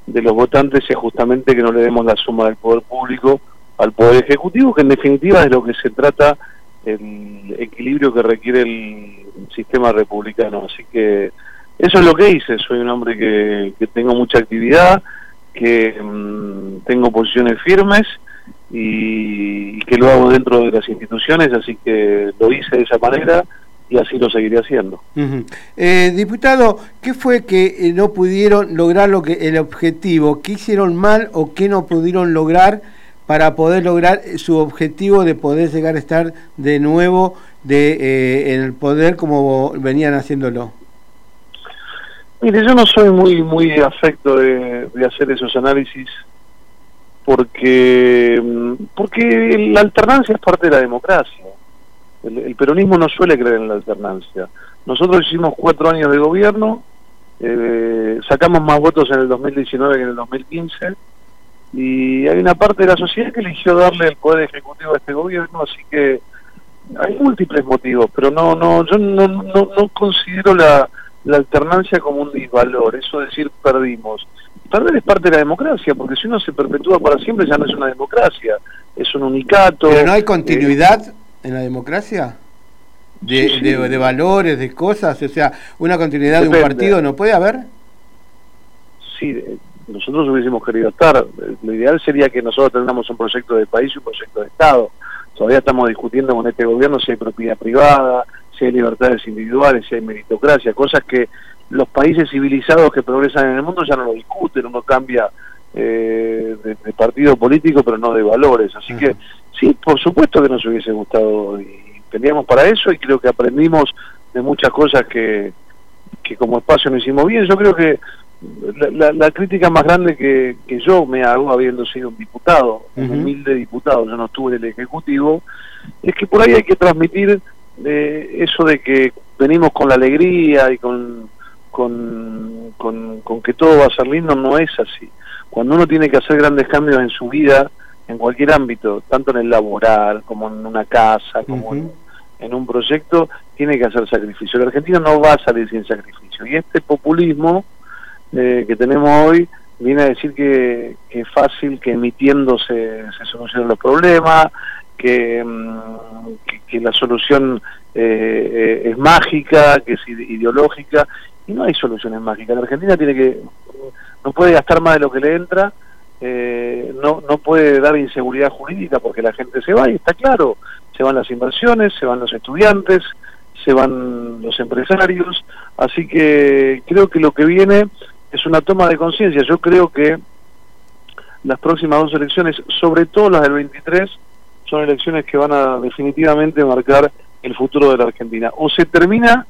de los votantes es justamente que no le demos la suma del poder público al poder ejecutivo, que en definitiva es lo que se trata el equilibrio que requiere el sistema republicano. Así que eso es lo que hice. Soy un hombre que, que tengo mucha actividad, que mm, tengo posiciones firmes y, que lo hago dentro de las instituciones, así que lo hice de esa manera y así lo seguiré haciendo. eh, diputado, ¿qué fue que eh, no pudieron lograr lo que el objetivo? ¿Qué hicieron mal o qué no pudieron lograr para poder lograr eh, su objetivo de poder llegar a estar de nuevo de, eh, en el poder como venían haciéndolo? Mire, yo no soy muy muy afecto de, hacer esos análisis porque mm, porque la alternancia es parte de la democracia. El, peronismo no suele creer en la alternancia. Nosotros hicimos cuatro años de gobierno, eh, sacamos más votos en el 2019 que en el 2015 y hay una parte de la sociedad que eligió darle el poder ejecutivo a este gobierno, así que hay múltiples motivos, pero no no yo no, no, no considero la la alternancia como un disvalor, eso decir perdimos. Perder es parte de la democracia, porque si uno se perpetúa para siempre ya no es una democracia, es un unicato. ¿Pero no hay continuidad en la democracia? De, de, valores, de cosas, o sea, una continuidad de un partido no puede haber. Sí, nosotros hubiésemos querido estar. Lo ideal sería que nosotros tengamos un proyecto de país y un proyecto de Estado. Todavía estamos discutiendo con este gobierno si hay propiedad privada, si hay libertades individuales, si hay meritocracia, cosas que los países civilizados que progresan en el mundo ya no lo discuten, uno cambia eh, de, partido político pero no de valores. Así que sí, por supuesto que nos hubiese gustado y teníamos para eso y creo que aprendimos de muchas cosas que, que como espacio no hicimos bien. Yo creo que la, crítica más grande que, que, yo me hago, habiendo sido un diputado, un humilde diputado, yo no estuve en el Ejecutivo, es que por ahí hay que transmitir de eso de que venimos con la alegría y con, con, con, que todo va a ser lindo, no es así. Cuando uno tiene que hacer grandes cambios en su vida, en cualquier ámbito, tanto en el laboral, como en una casa, como en, un proyecto, tiene que hacer sacrificio. El argentino no va a salir sin sacrificio. Y este populismo eh, que tenemos hoy viene a decir que, que es fácil que emitiendo se, se solucionen los problemas, Mm, que, que, la solución eh, eh, es mágica, que es ideológica, y no hay soluciones mágicas. La Argentina tiene que no puede gastar más de lo que le entra, eh, no, no puede dar inseguridad jurídica porque la gente se va, y está claro, se van las inversiones, se van los estudiantes, se van los empresarios, así que creo que lo que viene es una toma de conciencia. Yo creo que las próximas dos elecciones, sobre todo las del 23, son elecciones que van a definitivamente marcar el futuro de la Argentina. O se termina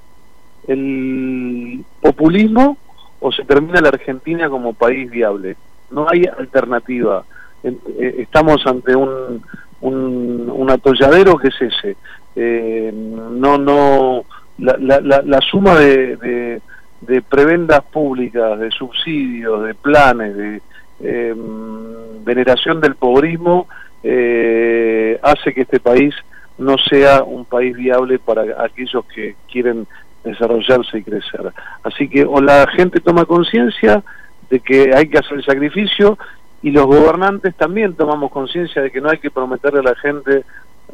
el populismo o se termina la Argentina como país viable. No hay alternativa. Eh, estamos ante un, un, atolladero que es ese. Eh, no, no, la, la, la, suma de, de, prebendas públicas, de subsidios, de planes, de eh, veneración del pobrismo eh, hace que este país no sea un país viable para aquellos que quieren desarrollarse y crecer. Así que o la gente toma conciencia de que hay que hacer el sacrificio y los gobernantes también tomamos conciencia de que no hay que prometerle a la gente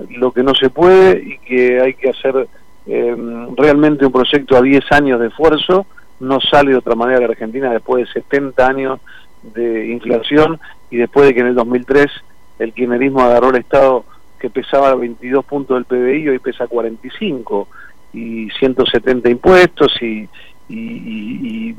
lo que no se puede y que hay que hacer eh, realmente un proyecto a 10 años de esfuerzo. No sale de otra manera la Argentina después de 70 años de inflación y después de que en el 2003 el kirchnerismo agarró el Estado que pesaba 22 puntos del PBI y hoy pesa 45 y 170 impuestos y, y,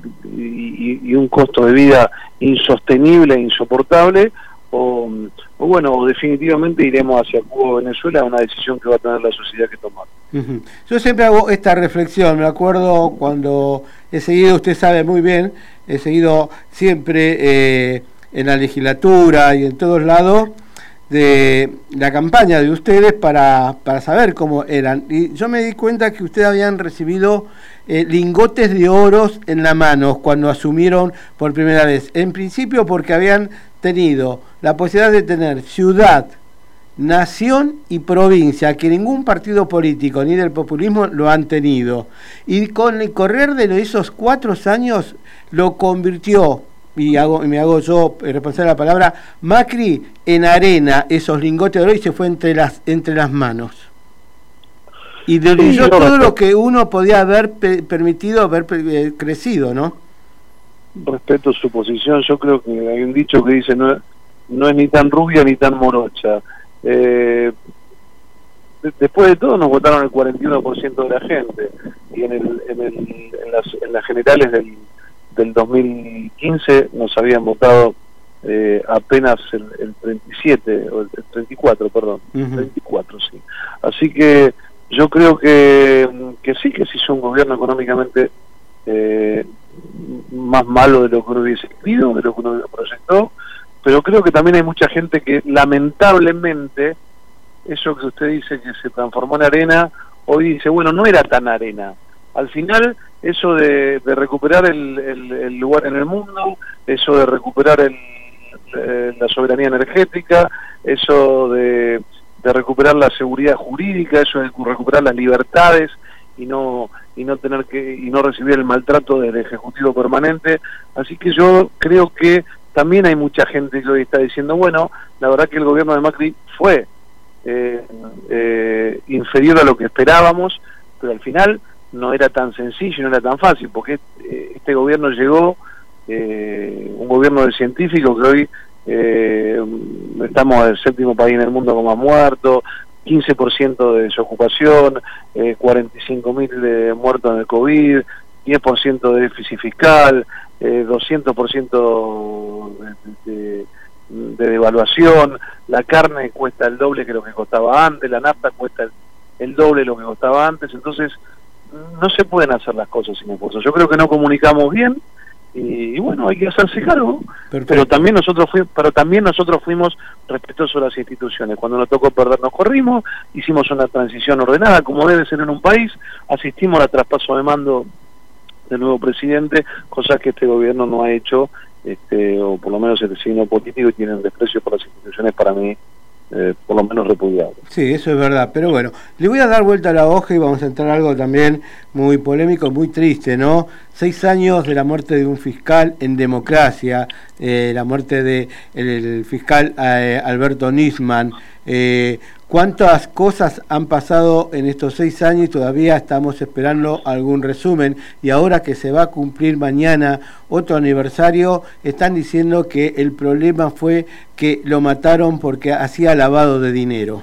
un costo de vida insostenible e insoportable o, bueno, definitivamente iremos hacia Cuba o Venezuela, una decisión que va a tener la sociedad que tomar. Yo siempre hago esta reflexión, me acuerdo cuando he seguido, usted sabe muy bien, he seguido siempre eh, en la legislatura y en todos lados, de la campaña de ustedes para, para, saber cómo eran. Y yo me di cuenta que ustedes habían recibido eh, lingotes de oros en la mano cuando asumieron por primera vez. En principio porque habían tenido la posibilidad de tener ciudad, nación y provincia, que ningún partido político ni del populismo lo han tenido. Y con el correr de esos cuatro años lo convirtió, y, hago, y me hago yo responsable de la palabra, Macri en arena esos lingotes de oro y se fue entre las, entre las manos. Y Sí, yo todo lo que uno podía haber pe- permitido haber eh, crecido, ¿no? respeto su posición. Yo creo que hay un dicho que dice no, no es ni tan rubia ni tan morocha. Eh, de- después de todo nos votaron el 41% de la gente y en, el, en, el, en, las, en las generales del, del 2015 nos habían votado eh, apenas el, el 37 o el, el 34, perdón, Ujú. 34 sí. Así que yo creo que, que sí que se hizo un gobierno económicamente eh, más malo de lo que uno hubiese querido, de lo que uno proyectó, pero creo que también hay mucha gente que lamentablemente eso que usted dice que se transformó en arena, hoy dice, bueno, no era tan arena. Al final, eso de, de recuperar el, el- lugar en el mundo, eso de recuperar el- eh, la soberanía energética, eso de, de recuperar la seguridad jurídica, eso de recuperar las libertades y no y no tener que y no recibir el maltrato del ejecutivo permanente. Así que yo creo que también hay mucha gente que hoy está diciendo, bueno, la verdad que el gobierno de Macri fue eh, eh, inferior a lo que esperábamos, pero al final no era tan sencillo no era tan fácil, porque eh, este gobierno llegó, eh, un gobierno de científicos que hoy eh, estamos el séptimo país en el mundo con más muertos, 15% de desocupación, eh, 45.000 de muertos en el COVID, 10% de déficit fiscal, eh, 200% de, de, de devaluación, la carne cuesta el doble que lo que costaba antes, la nafta cuesta el, el doble de lo que costaba antes, entonces no se pueden hacer las cosas sin esfuerzo. Yo creo que no comunicamos bien y, y bueno, hay que hacerse cargo, pero también nosotros fuimos, pero también nosotros fuimos respetuosos de las instituciones. Cuando nos tocó perder nos corrimos, hicimos una transición ordenada como debe ser en un país, asistimos al traspaso de mando del nuevo presidente, cosas que este gobierno no ha hecho, este, o por lo menos el signo político y tienen desprecio por las instituciones para mí, eh, por lo menos repudiable. Sí, eso es verdad, pero bueno, le voy a dar vuelta a la hoja y vamos a entrar a algo también muy polémico, muy triste, ¿no? Seis años de la muerte de un fiscal en democracia, eh, la muerte de el, fiscal eh, Alberto Nisman. ¿Cuántas cosas han pasado en estos seis años y todavía estamos esperando algún resumen? Y ahora que se va a cumplir mañana otro aniversario, están diciendo que el problema fue que lo mataron porque hacía lavado de dinero.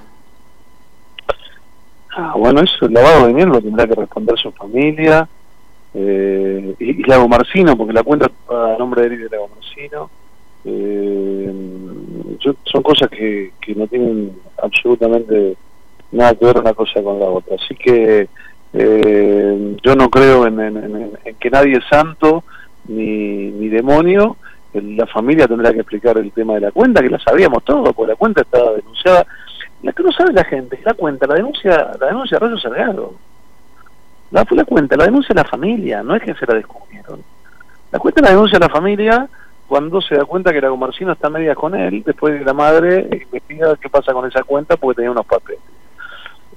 Ah, bueno, eso, el lavado de dinero lo tendrá que responder su familia eh, y, y Lago Marcino, porque la cuenta a nombre de Lago Marcino. Eh, son cosas que, que no tienen absolutamente nada que ver una cosa con la otra. Así que eh, yo no creo en, en- que nadie es santo ni, ni demonio. La familia tendrá que explicar el tema de la cuenta, que la sabíamos todos, porque la cuenta estaba denunciada. La que no sabe la gente la cuenta, la denuncia, la denuncia Rayo Salgado. La, la cuenta, la denuncia la familia, no es que se la descubrieron. La cuenta la denuncia la familia cuando se da cuenta que la Comarcino está media con él, después de la madre investiga qué pasa con esa cuenta porque tenía unos papeles.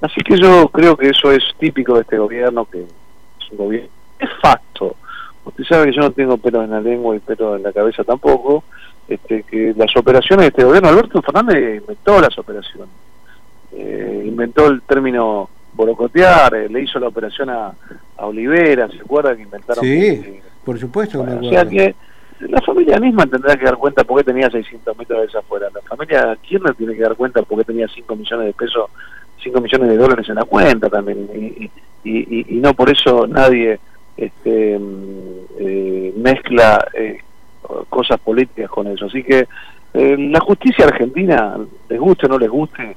Así que yo creo que eso es típico de este gobierno, que es un gobierno es facto. Usted sabe que yo no tengo pelos en la lengua y pelos en la cabeza tampoco, este, que las operaciones de este gobierno, Alberto Fernández inventó las operaciones, Eh, inventó el término borocotear, eh, le hizo la operación a, a Olivera, ¿se acuerda que inventaron? Sí, por supuesto me O sea que la familia misma tendrá que dar cuenta por qué tenía 600 mil dólares afuera. La familia Kirchner tiene que dar cuenta por qué tenía 5 millones de pesos, 5 millones de dólares en la cuenta también. Y, no por eso nadie este, eh, mezcla eh, cosas políticas con eso. Así que eh, la justicia argentina, les guste o no les guste,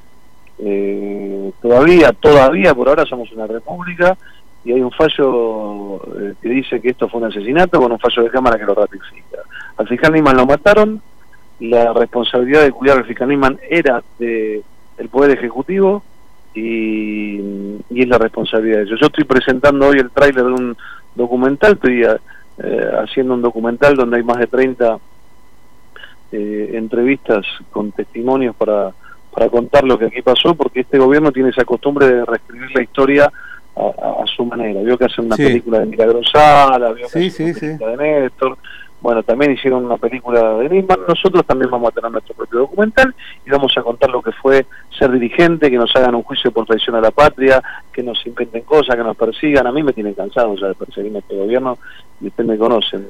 eh, todavía, todavía por ahora somos una república y hay un fallo eh, que dice que esto fue un asesinato con un fallo de cámara que lo ratifica. Al fiscal Niman lo mataron, la responsabilidad de cuidar al fiscal Niman era de, del Poder Ejecutivo y, y es la responsabilidad de ellos. Yo estoy presentando hoy el tráiler de un documental, estoy eh, haciendo un documental donde hay más de 30 eh, entrevistas con testimonios para, para contar lo que aquí pasó, porque este gobierno tiene esa costumbre de reescribir la historia a, a su manera. Vio que hacen una Sí. película de Milagrosala, vio que Sí, hacen una sí, película de Néstor. Bueno, también hicieron una película de Nisman. Nosotros también vamos a tener nuestro propio documental y vamos a contar lo que fue ser dirigente, que nos hagan un juicio por traición a la patria, que nos inventen cosas, que nos persigan. A mí me tienen cansado ya de perseguirme este gobierno y ustedes me conocen.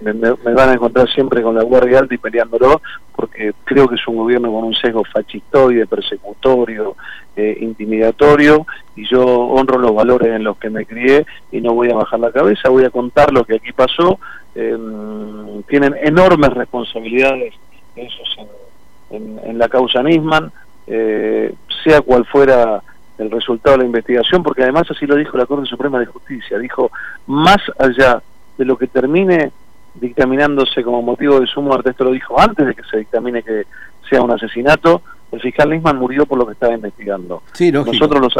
Me, me- me van a encontrar siempre con la guardia alta y peleándolo porque creo que es un gobierno con un sesgo fascistoide, persecutorio, eh, intimidatorio y yo honro los valores en los que me crié y no voy a bajar la cabeza, voy a contar lo que aquí pasó. Eh, tienen enormes responsabilidades esos en la causa Nisman, eh, sea cual fuera el resultado de la investigación, porque además así lo dijo la Corte Suprema de Justicia, dijo, más allá de lo que termine dictaminándose como motivo de su muerte, esto lo dijo antes de que se dictamine que sea un asesinato, el fiscal Nisman murió por lo que estaba investigando. Sí. Nosotros los,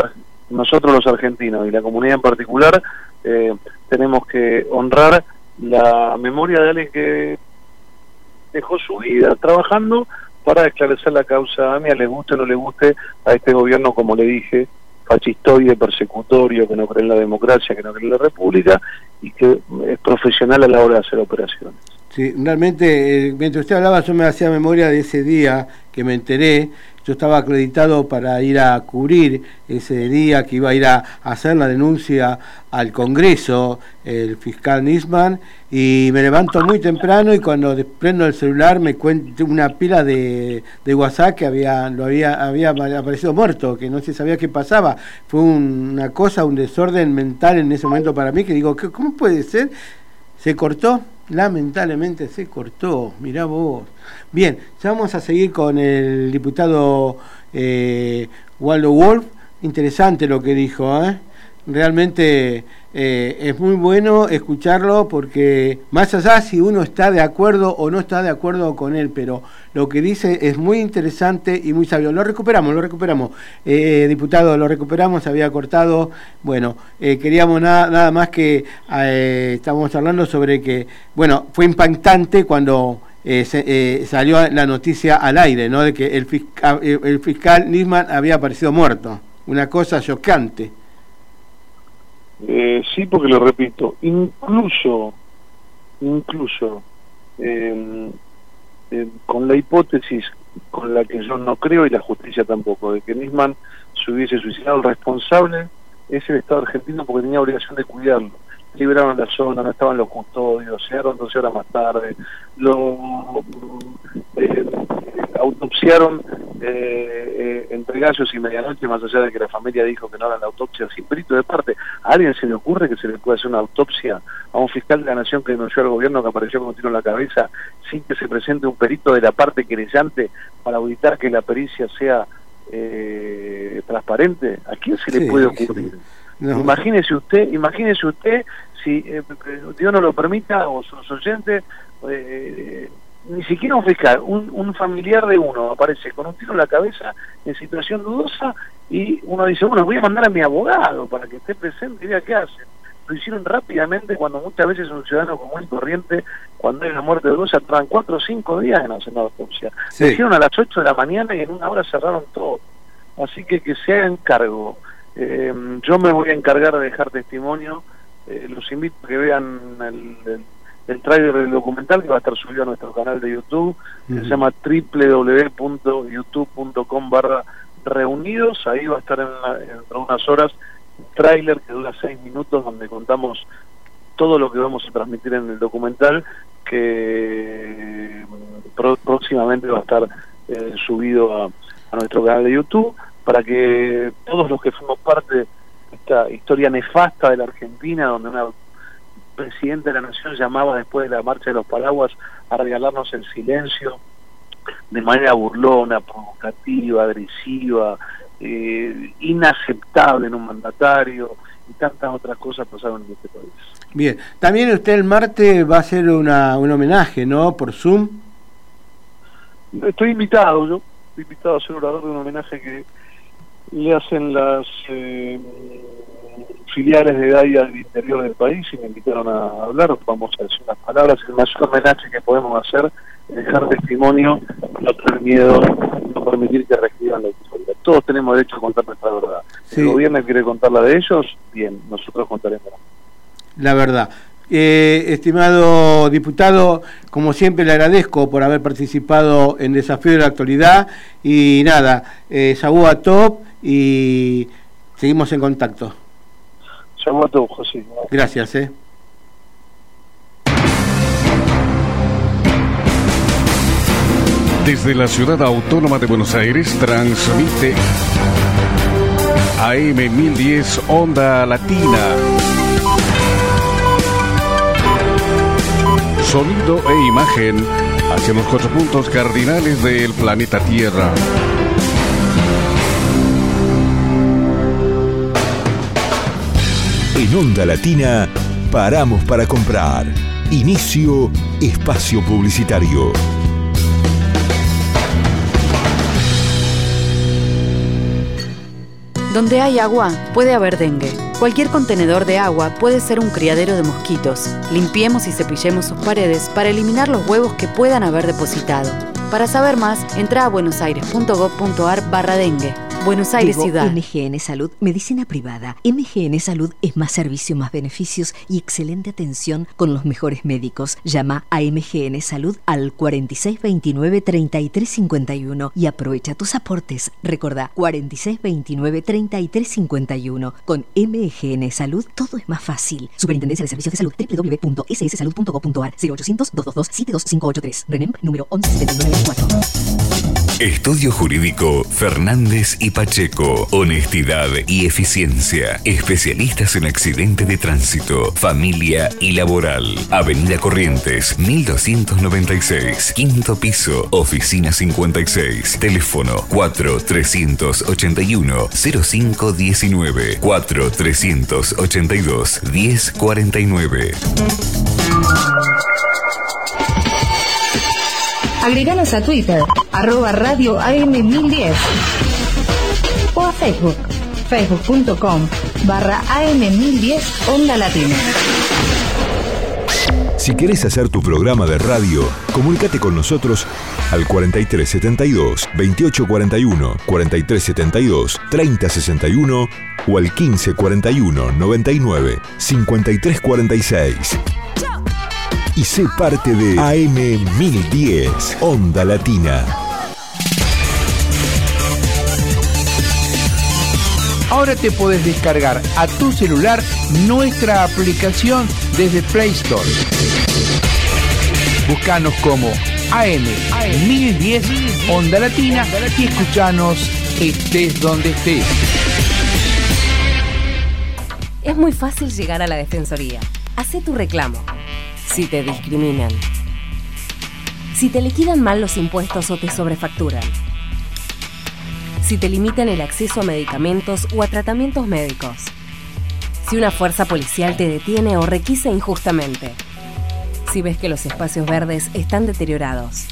nosotros los argentinos y la comunidad en particular eh, tenemos que honrar la memoria de alguien que dejó su vida trabajando para esclarecer la causa AMIA, le guste o no le guste a este gobierno, como le dije, fascistoide, persecutorio, que no cree en la democracia, que no cree en la república y que es profesional a la hora de hacer operaciones. Sí, realmente, eh, mientras usted hablaba, yo me hacía memoria de ese día que me enteré. Yo estaba acreditado para ir a cubrir ese día que iba a ir a hacer la denuncia al Congreso, el fiscal Nisman, y me levanto muy temprano y cuando des- prendo el celular me cuento una pila de, WhatsApp que había, lo había, había aparecido muerto, que no se sabía qué pasaba. Fue un- una cosa, un desorden mental en ese momento para mí que digo, ¿qué- ¿cómo puede ser? Se cortó, lamentablemente se cortó, mirá vos. Bien, ya vamos a seguir con el diputado eh, Waldo Wolf. Interesante lo que dijo, ¿eh? Realmente eh, es muy bueno escucharlo porque más allá si uno está de acuerdo o no está de acuerdo con él, pero lo que dice es muy interesante y muy sabio. Lo recuperamos, lo recuperamos. Eh, diputado, lo recuperamos, había cortado. Bueno, eh, queríamos nada, nada más que eh, estábamos hablando sobre que, bueno, fue impactante cuando eh, se- eh, salió la noticia al aire, ¿no? De que el fiscal, el fiscal Nisman había aparecido muerto. Una cosa chocante. Eh, sí, porque lo repito, incluso, incluso eh, con la hipótesis con la que yo no creo y la justicia tampoco, de que Nisman se hubiese suicidado, el responsable es el Estado argentino porque tenía obligación de cuidarlo. Liberaron la zona, no estaban los custodios, llegaron 12 horas más tarde, lo eh, autopsiaron eh, eh, entre gallos y medianoche, más allá de que la familia dijo que no hagan la autopsia sin perito de parte. ¿A alguien se le ocurre que se le pueda hacer una autopsia a un fiscal de la nación que denunció al gobierno que apareció con un tiro en la cabeza sin que se presente un perito de la parte querellante para auditar que la pericia sea eh, transparente? ¿A quién se le Sí, puede sí. No. Imagínese usted, imagínese usted si eh, eh, Dios no lo permita o sus oyentes, eh, ni siquiera un fiscal, un, un familiar de uno aparece con un tiro en la cabeza en situación dudosa y uno dice, bueno, voy a mandar a mi abogado para que esté presente y vea qué hace. Lo hicieron rápidamente cuando muchas veces un ciudadano común y corriente, cuando hay una muerte dudosa, tardan cuatro o cinco días en hacer una autopsia. Sí. Lo hicieron a las 8 de la mañana y en una hora cerraron todo. Así que que se hagan cargo. Eh, yo me voy a encargar de dejar testimonio. Eh, los invito a que vean el, el, el tráiler del documental que va a estar subido a nuestro canal de YouTube. que Ujú. Se llama www.youtube.com barra reunidos. Ahí va a estar en, de unas horas un tráiler que dura seis minutos donde contamos todo lo que vamos a transmitir en el documental que mm, pro- próximamente va a estar eh, subido a, a nuestro canal de YouTube para que todos los que fuimos parte de esta historia nefasta de la Argentina donde una presidenta de la nación llamaba después de la marcha de los paraguas a regalarnos el silencio de manera burlona, provocativa, agresiva, eh, inaceptable en un mandatario y tantas otras cosas pasaron en este país. Bien, también usted el martes va a hacer una, un homenaje, ¿no? Por Zoom. Estoy invitado, yo estoy invitado a ser orador de un homenaje que le hacen las eh, filiales de DAIA del interior del país y me invitaron a hablar, vamos a decir unas palabras, el mayor homenaje que podemos hacer dejar testimonio, no tener miedo, no permitir que reescriban la historia. Todos tenemos derecho a contar nuestra verdad. Si el gobierno quiere contar la de ellos, bien, nosotros contaremos la verdad. Eh, estimado diputado, como siempre le agradezco por haber participado en Desafío de la Actualidad y nada, eh, a Top y seguimos en contacto. a Top, José. Gracias, eh. Desde la ciudad autónoma de Buenos Aires transmite AM 1010 Onda Latina. Sonido e imagen hacia los cuatro puntos cardinales del planeta Tierra. En Onda Latina, paramos para comprar. Inicio espacio publicitario. Donde hay agua, puede haber dengue. Cualquier contenedor de agua puede ser un criadero de mosquitos. Limpiemos y cepillemos sus paredes para eliminar los huevos que puedan haber depositado. Para saber más, entra a buenosaires.gov.ar barra dengue. Buenos Aires Ciudad. MGN Salud, medicina privada. MGN Salud es más servicio, más beneficios y excelente atención con los mejores médicos. Llama a MGN Salud al 4629-3351 y aprovecha tus aportes. Recordá, 4629-3351. Con MGN Salud todo es más fácil. Superintendencia de Servicios de Salud www.sssalud.gov.ar 0800-222-72583. RENEM número 117924. Estudio Jurídico Fernández y Pacheco. Honestidad y eficiencia. Especialistas en accidente de tránsito, familia y laboral. Avenida Corrientes, 1296. Quinto piso, oficina 56. Teléfono 4-381-0519. 4-382-1049. Agreganos a Twitter, arroba radio AM1010 o a Facebook, facebook.com barra AM1010 Onda Latina. Si querés hacer tu programa de radio, comunícate con nosotros al 4372 2841, 4372 3061 o al 1541 99 5346 y sé parte de AM 1010, Onda Latina. Ahora te podés descargar a tu celular nuestra aplicación desde Play Store. Búscanos como AM, 1010 Onda Latina y escuchanos estés donde estés. Es muy fácil llegar a la Defensoría. Hacé tu reclamo si te discriminan. Si te liquidan mal los impuestos o te sobrefacturan. Si te limitan el acceso a medicamentos o a tratamientos médicos. Si una fuerza policial te detiene o requisa injustamente. Si ves que los espacios verdes están deteriorados.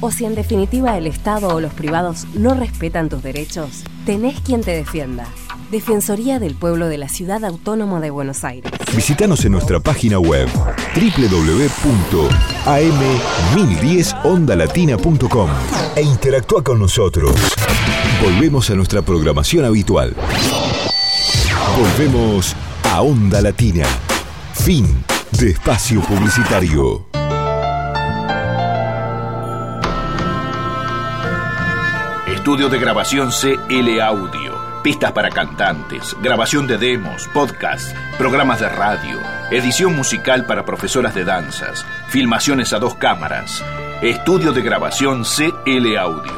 O si en definitiva el Estado o los privados no respetan tus derechos, tenés quien te defienda. Defensoría del Pueblo de la Ciudad Autónoma de Buenos Aires. Visítanos en nuestra página web www.am1010ondalatina.com e interactúa con nosotros. Volvemos a nuestra programación habitual. Volvemos a Onda Latina. Fin de espacio publicitario. Estudio de grabación CL Audio pistas para cantantes, grabación de demos, podcasts, programas de radio, edición musical para profesoras de danzas, filmaciones a dos cámaras, estudio de grabación CL Audio.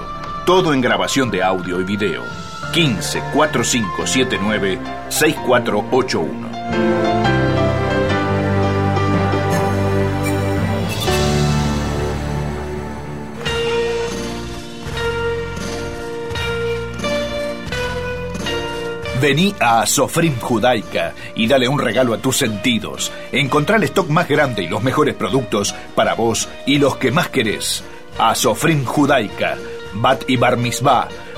Todo en grabación de audio y video. 15 4579 6481. Vení a Sofrim Judaica y dale un regalo a tus sentidos. Encontrá el stock más grande y los mejores productos para vos y los que más querés. A Sofrim Judaica, Bat y Bar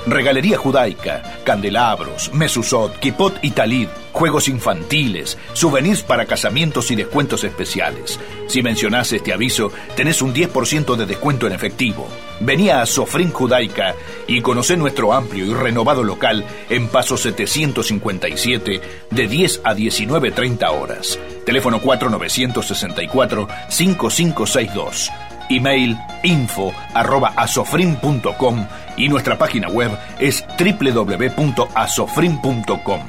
Regalería judaica, candelabros, mesusot, kipot y talid, juegos infantiles, souvenirs para casamientos y descuentos especiales. Si mencionás este aviso, tenés un 10% de descuento en efectivo. Venía a Sofrin Judaica y conocé nuestro amplio y renovado local en Paso 757 de 10 a 19.30 horas. Teléfono 4964 5562 email info arroba y nuestra página web es www.asofrin.com.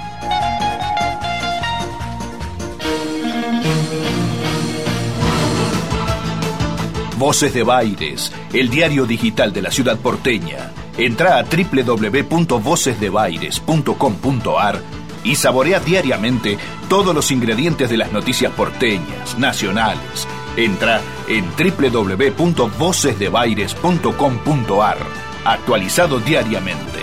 Voces de Baires, el diario digital de la ciudad porteña. Entra a www.vocesdebaires.com.ar y saborea diariamente todos los ingredientes de las noticias porteñas, nacionales. Entra en www.vocesdebaires.com.ar, actualizado diariamente.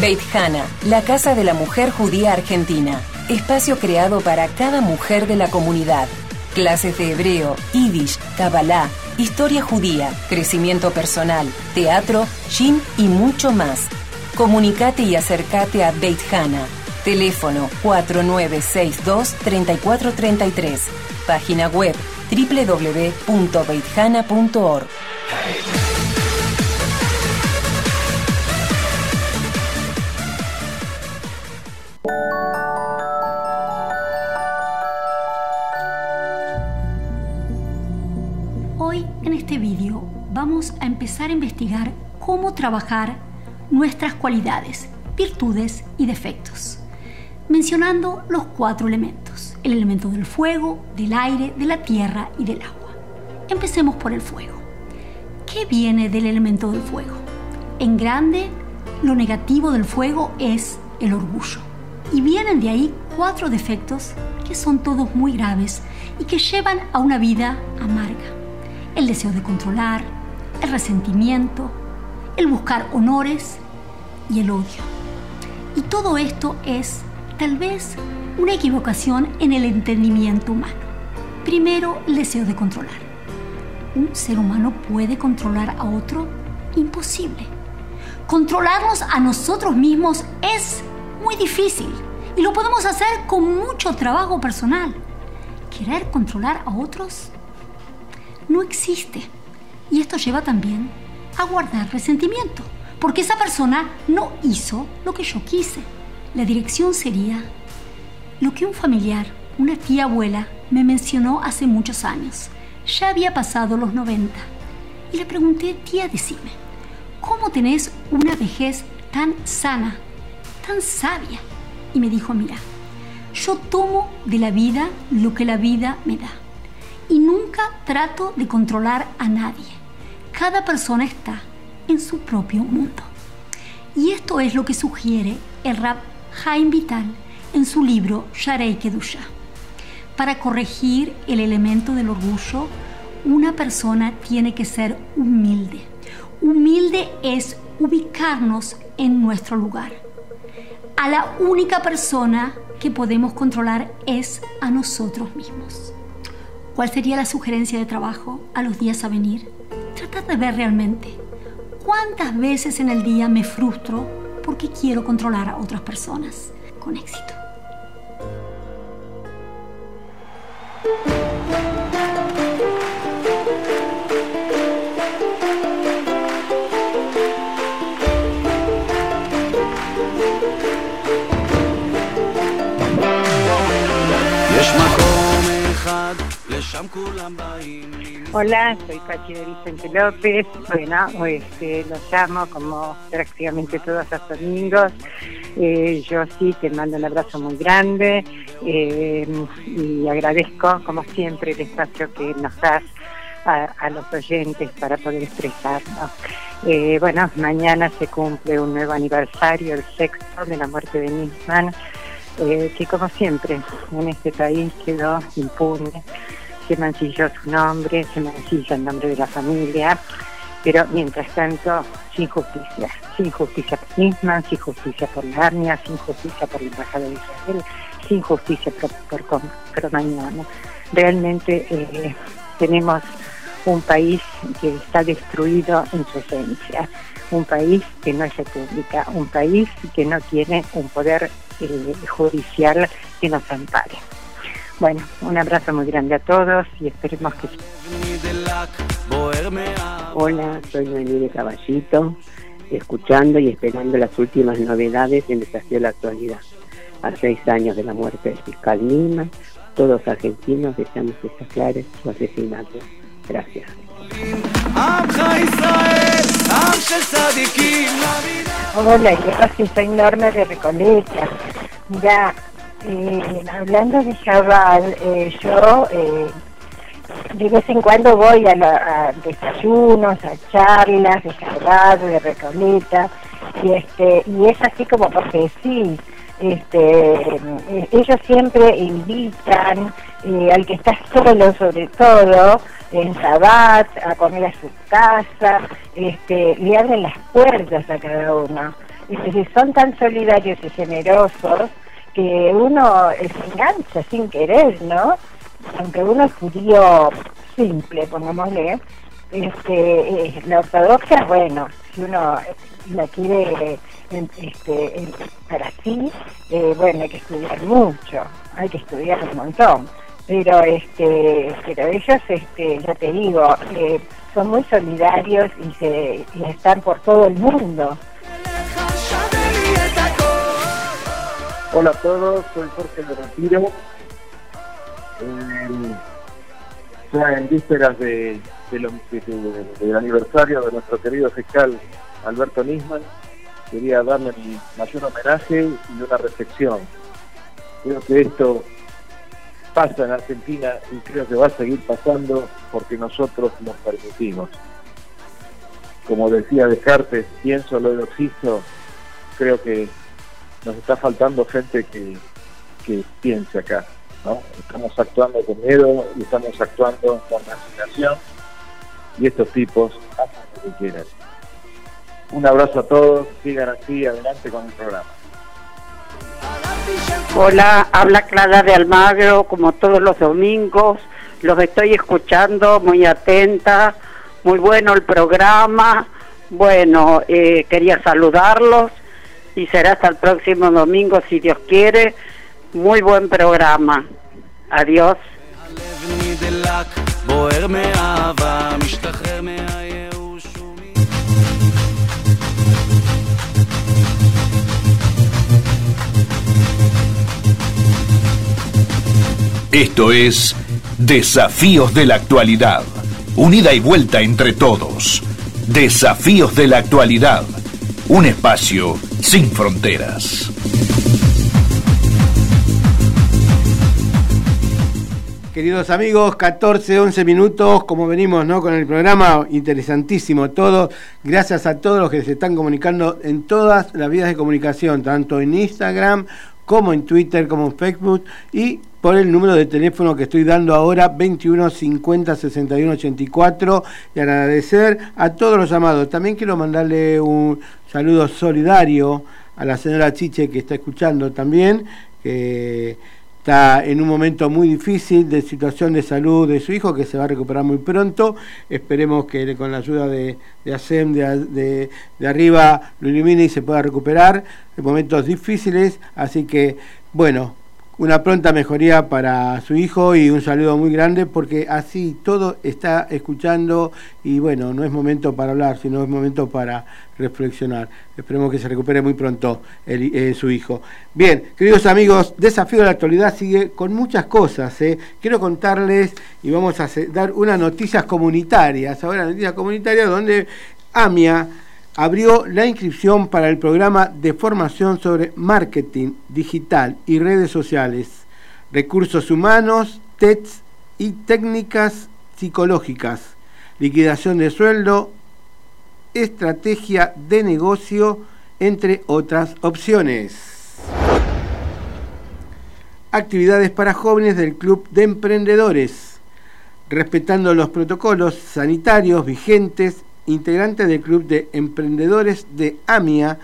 Beit Hana, la casa de la mujer judía argentina. Espacio creado para cada mujer de la comunidad. Clases de hebreo, yiddish, kabbalah, historia judía, crecimiento personal, teatro, shin y mucho más. Comunicate y acércate a Beit Hana. Teléfono 4962-3433. Página web www.beithana.org. Hoy en este vídeo vamos a empezar a investigar cómo trabajar nuestras cualidades, virtudes y defectos, mencionando los cuatro elementos, el elemento del fuego, del aire, de la tierra y del agua. Empecemos por el fuego. ¿Qué viene del elemento del fuego? En grande, lo negativo del fuego es el orgullo. Y vienen de ahí cuatro defectos que son todos muy graves y que llevan a una vida amarga. El deseo de controlar, el resentimiento, el buscar honores y el odio. Y todo esto es tal vez una equivocación en el entendimiento humano. Primero, el deseo de controlar. ¿Un ser humano puede controlar a otro? Imposible. Controlarnos a nosotros mismos es muy difícil y lo podemos hacer con mucho trabajo personal. ¿Querer controlar a otros? No existe. Y esto lleva también a guardar resentimiento, porque esa persona no hizo lo que yo quise. La dirección sería lo que un familiar, una tía abuela, me mencionó hace muchos años. Ya había pasado los 90. Y le pregunté, tía, decime, ¿cómo tenés una vejez tan sana, tan sabia? Y me dijo, mira, yo tomo de la vida lo que la vida me da. Y nunca trato de controlar a nadie. Cada persona está en su propio mundo. Y esto es lo que sugiere el rab Jaime Vital en su libro Sharei Kedusha. Para corregir el elemento del orgullo, una persona tiene que ser humilde. Humilde es ubicarnos en nuestro lugar. A la única persona que podemos controlar es a nosotros mismos. ¿Cuál sería la sugerencia de trabajo a los días a venir? Tratar de ver realmente cuántas veces en el día me frustro porque quiero controlar a otras personas con éxito. יש מקום אחד, לשם כולם באים. Hola, soy Pachi de Vicente López. Bueno, este, los llamo como prácticamente todos los domingos. Eh, yo sí te mando un abrazo muy grande eh, y agradezco, como siempre, el espacio que nos das a, los oyentes para poder expresarnos. Eh, bueno, mañana se cumple un nuevo aniversario, el sexto de la muerte de Nisman, eh, que como siempre en este país quedó impune se mancilló su nombre, se mancilla el nombre de la familia, pero mientras tanto, sin justicia, sin justicia por Nisman, sin justicia por la ARNIA, sin justicia por la Embajada de Israel, sin justicia por, por. Realmente eh, tenemos un país que está destruido en su esencia, un país que no es república, un país que no tiene un poder eh, judicial que nos ampare. Bueno, un abrazo muy grande a todos y esperemos que... Hola, soy Noemí de Caballito, escuchando y esperando las últimas novedades en Desafío de la Actualidad. A seis años de la muerte del fiscal Nima, todos argentinos deseamos que se aclare su asesinato. Gracias. Hola, yo soy Norma de Recoleta. Mira, eh, hablando de Jabal, eh, yo eh, de vez en cuando voy a, la- a desayunos, a charlas de Jabal, de Recoleta, y este y es así como porque sí, este eh, ellos siempre invitan eh, al que está solo sobre todo en Sabat a comer a su casa, este, le abren las puertas a cada uno. Y si son tan solidarios y generosos que uno se engancha sin querer, ¿no? Aunque uno es judío simple, pongámosle, este, eh, la ortodoxia, bueno, si uno la quiere este, para sí, eh, bueno, hay que estudiar mucho, hay que estudiar un montón. Pero este, pero ellos, este, ya te digo, eh, son muy solidarios y se y están por todo el mundo. Hola a todos, soy Jorge de Retiro. Eh, ya en vísperas de, del aniversario de nuestro querido fiscal Alberto Nisman, quería darle mi mayor homenaje y una reflexión. Creo que esto pasa en Argentina y creo que va a seguir pasando porque nosotros nos permitimos. Como decía Descartes, pienso lo existo, creo que nos está faltando gente que, que piense acá. ¿no? Estamos actuando con miedo y estamos actuando con resignación y estos tipos hacen lo que quieren. Un abrazo a todos, sigan así, adelante con el programa. Hola, habla Clara de Almagro, como todos los domingos. Los estoy escuchando muy atenta. Muy bueno el programa. Bueno, eh, quería saludarlos y será hasta el próximo domingo si Dios quiere. Muy buen programa. Adiós. Esto es Desafíos de la Actualidad. Unida y vuelta entre todos. Desafíos de la Actualidad un espacio sin fronteras. Queridos amigos, 14, 11 minutos, como venimos ¿no? con el programa, interesantísimo todo. Gracias a todos los que se están comunicando en todas las vías de comunicación, tanto en Instagram como en Twitter, como en Facebook y por el número de teléfono que estoy dando ahora, 21 50 61 84. Y agradecer a todos los llamados. También quiero mandarle un saludo solidario a la señora Chiche que está escuchando también, está en un momento muy difícil de situación de salud de su hijo, que se va a recuperar muy pronto. Esperemos que con la ayuda de, de ASEM de, de- arriba lo ilumine y se pueda recuperar en momentos difíciles. Así que, bueno, una pronta mejoría para su hijo y un saludo muy grande porque así todo está escuchando y bueno, no es momento para hablar, sino es momento para reflexionar. Esperemos que se recupere muy pronto el- eh, su hijo. Bien, queridos amigos, Desafío de la Actualidad sigue con muchas cosas. ¿eh? Quiero contarles y vamos a dar unas noticias comunitarias. Ahora, noticias comunitarias donde AMIA abrió la inscripción para el programa de formación sobre marketing digital y redes sociales, recursos humanos, TEDs y técnicas psicológicas, liquidación de sueldo, estrategia de negocio, entre otras opciones. Actividades para jóvenes del Club de Emprendedores. Respetando los protocolos sanitarios vigentes, integrantes del Club de Emprendedores de AMIA,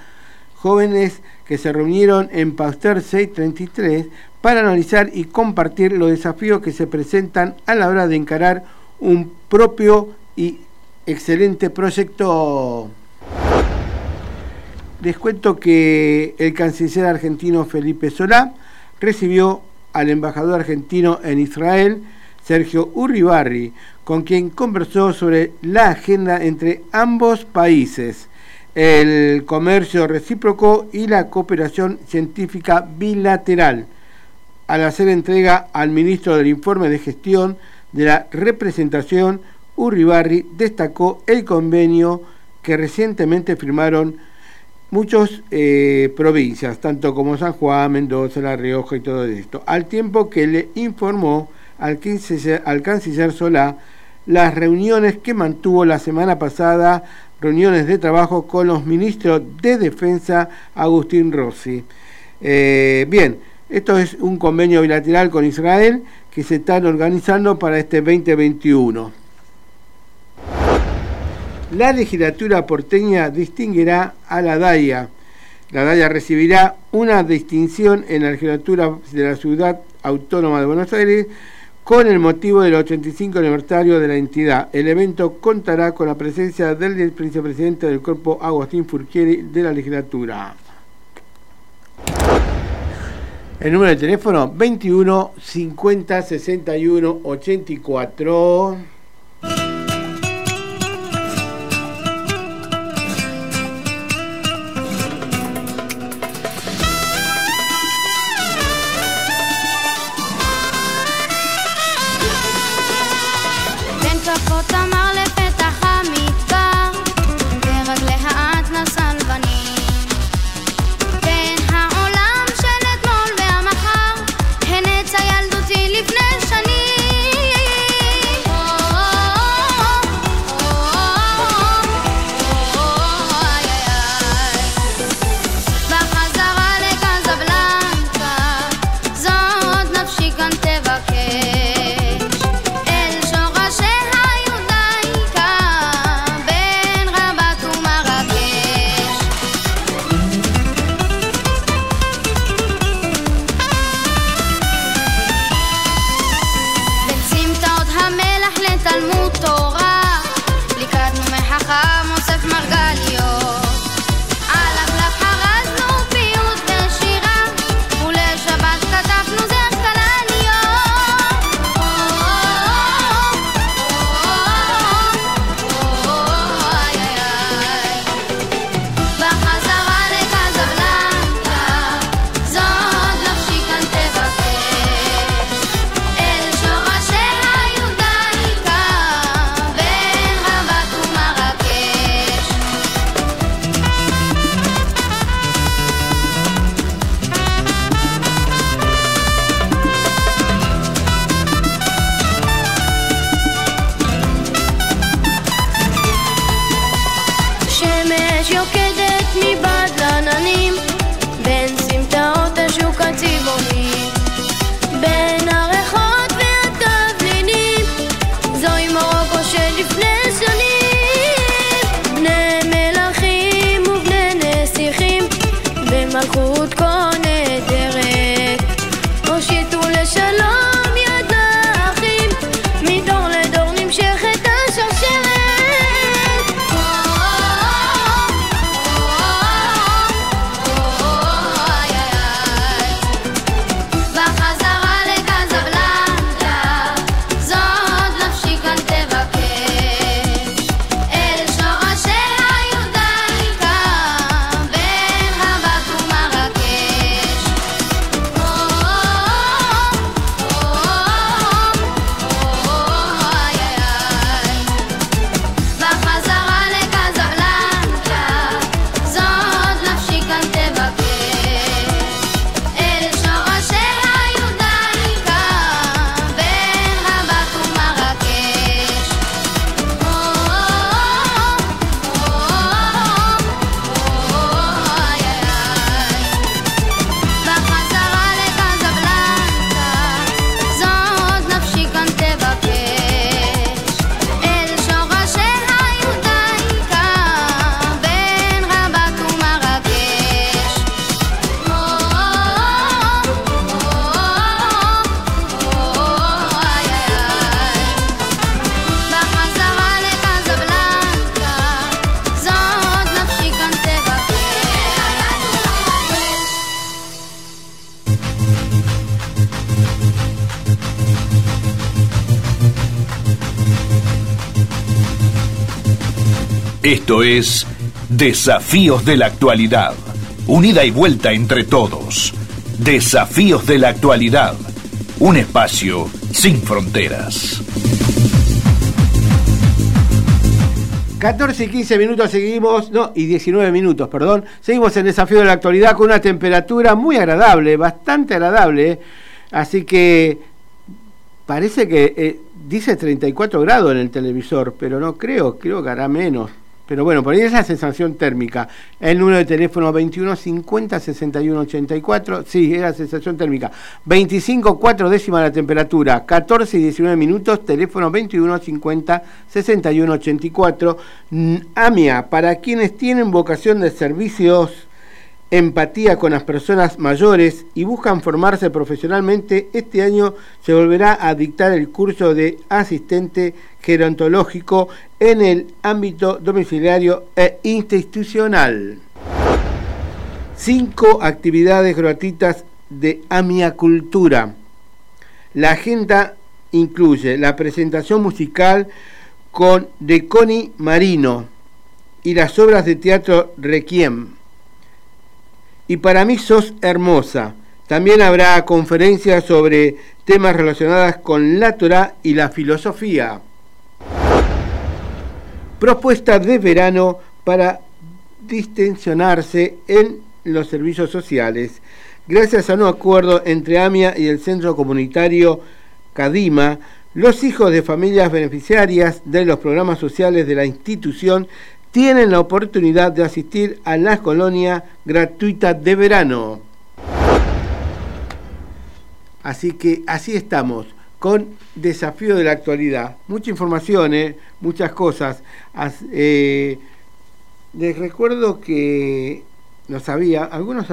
jóvenes que se reunieron en Pasteur 633 para analizar y compartir los desafíos que se presentan a la hora de encarar un propio y excelente proyecto. Les cuento que el canciller argentino Felipe Solá recibió al embajador argentino en Israel, Sergio Urribarri, con quien conversó sobre la agenda entre ambos países, el comercio recíproco y la cooperación científica bilateral. Al hacer entrega al ministro del informe de gestión de la representación, Urribarri destacó el convenio que recientemente firmaron muchas eh, provincias, tanto como San Juan, Mendoza, La Rioja y todo esto, al tiempo que le informó al, al canciller Solá las reuniones que mantuvo la semana pasada, reuniones de trabajo con los ministros de Defensa Agustín Rossi. Eh, bien, esto es un convenio bilateral con Israel que se están organizando para este 2021. La legislatura porteña distinguirá a la DAIA. La DAIA recibirá una distinción en la legislatura de la Ciudad Autónoma de Buenos Aires con el motivo del 85 aniversario de la entidad. El evento contará con la presencia del vicepresidente del cuerpo Agustín Furquieri de la legislatura. El número de teléfono 21 50 61 84. Esto es Desafíos de la Actualidad. Unida y vuelta entre todos. Desafíos de la Actualidad. Un espacio sin fronteras. 14 y 15 minutos seguimos, no, y 19 minutos, perdón. Seguimos en Desafío de la Actualidad con una temperatura muy agradable, bastante agradable. ¿eh? Así que parece que eh, dice 34 grados en el televisor, pero no creo, creo que hará menos. Pero bueno, por ahí es la sensación térmica. El número de teléfono 21 50 61 84. Sí, es la sensación térmica. 25 4 décimas la temperatura. 14 y 19 minutos. Teléfono 21 50 61 84. AMIA, para quienes tienen vocación de servicios empatía con las personas mayores y buscan formarse profesionalmente, este año se volverá a dictar el curso de asistente gerontológico en el ámbito domiciliario e institucional. Cinco actividades gratuitas de Amiacultura. La agenda incluye la presentación musical con Deconi Marino y las obras de teatro Requiem y para mí sos hermosa. También habrá conferencias sobre temas relacionados con la Torah y la filosofía. Propuesta de verano para distensionarse en los servicios sociales. Gracias a un acuerdo entre AMIA y el Centro Comunitario Cadima, los hijos de familias beneficiarias de los programas sociales de la institución tienen la oportunidad de asistir a la colonia gratuita de verano. Así que así estamos, con desafío de la actualidad. Mucha información, ¿eh? muchas cosas. Eh, les recuerdo que no sabía, algunos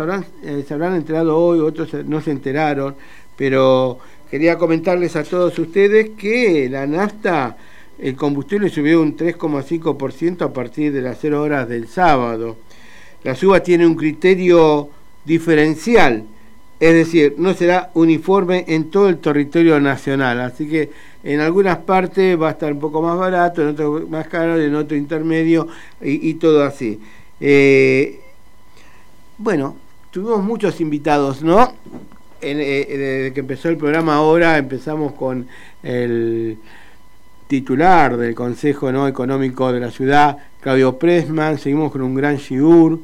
eh, se habrán enterado hoy, otros no se enteraron, pero quería comentarles a todos ustedes que la nafta el combustible subió un 3,5% a partir de las 0 horas del sábado. La suba tiene un criterio diferencial, es decir, no será uniforme en todo el territorio nacional, así que en algunas partes va a estar un poco más barato, en otras más caro, en otro intermedio y, todo así. Eh, bueno, tuvimos muchos invitados, ¿no? Eh, desde que empezó el programa ahora empezamos con el titular del Consejo ¿no? Económico de la Ciudad, Claudio Presman. Seguimos con un gran shiur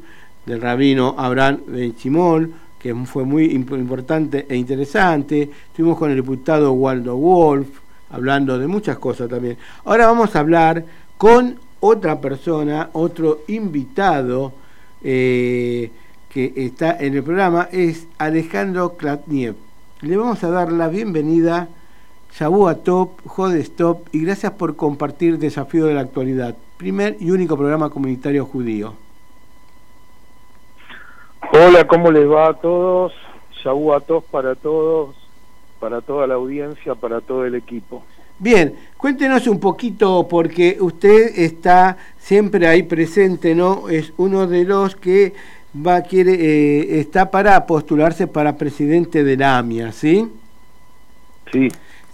del rabino Abraham Benchimol, que fue muy importante e interesante. Estuvimos con el diputado Waldo Wolf, hablando de muchas cosas también. Ahora vamos a hablar con otra persona, otro invitado eh, que está en el programa, es Alejandro Klatniev. Le vamos a dar la bienvenida Shabu Top, Jode Stop y gracias por compartir Desafío de la Actualidad, primer y único programa comunitario judío. Hola, ¿cómo les va a todos? Shabu Top para todos, para toda la audiencia, para todo el equipo. Bien, cuéntenos un poquito porque usted está siempre ahí presente, ¿no? Es uno de los que va quiere eh, está para postularse para presidente de la AMIA, ¿sí? Sí.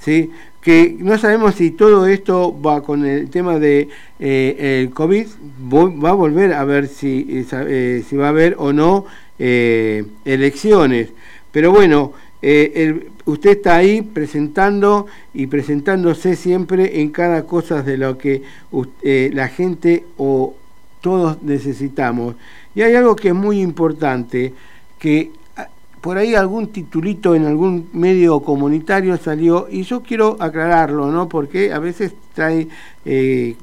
¿Sí? que no sabemos si todo esto va con el tema de eh, el COVID, va a volver a ver si, eh, eh, si va a haber o no elecciones. Pero bueno, usted está ahí presentando y presentándose siempre en cada cosa de lo que la gente o todos necesitamos. Y hay algo que es muy importante, que por ahí algún titulito en algún medio comunitario salió y yo quiero aclararlo, ¿no? Porque a veces trae eh,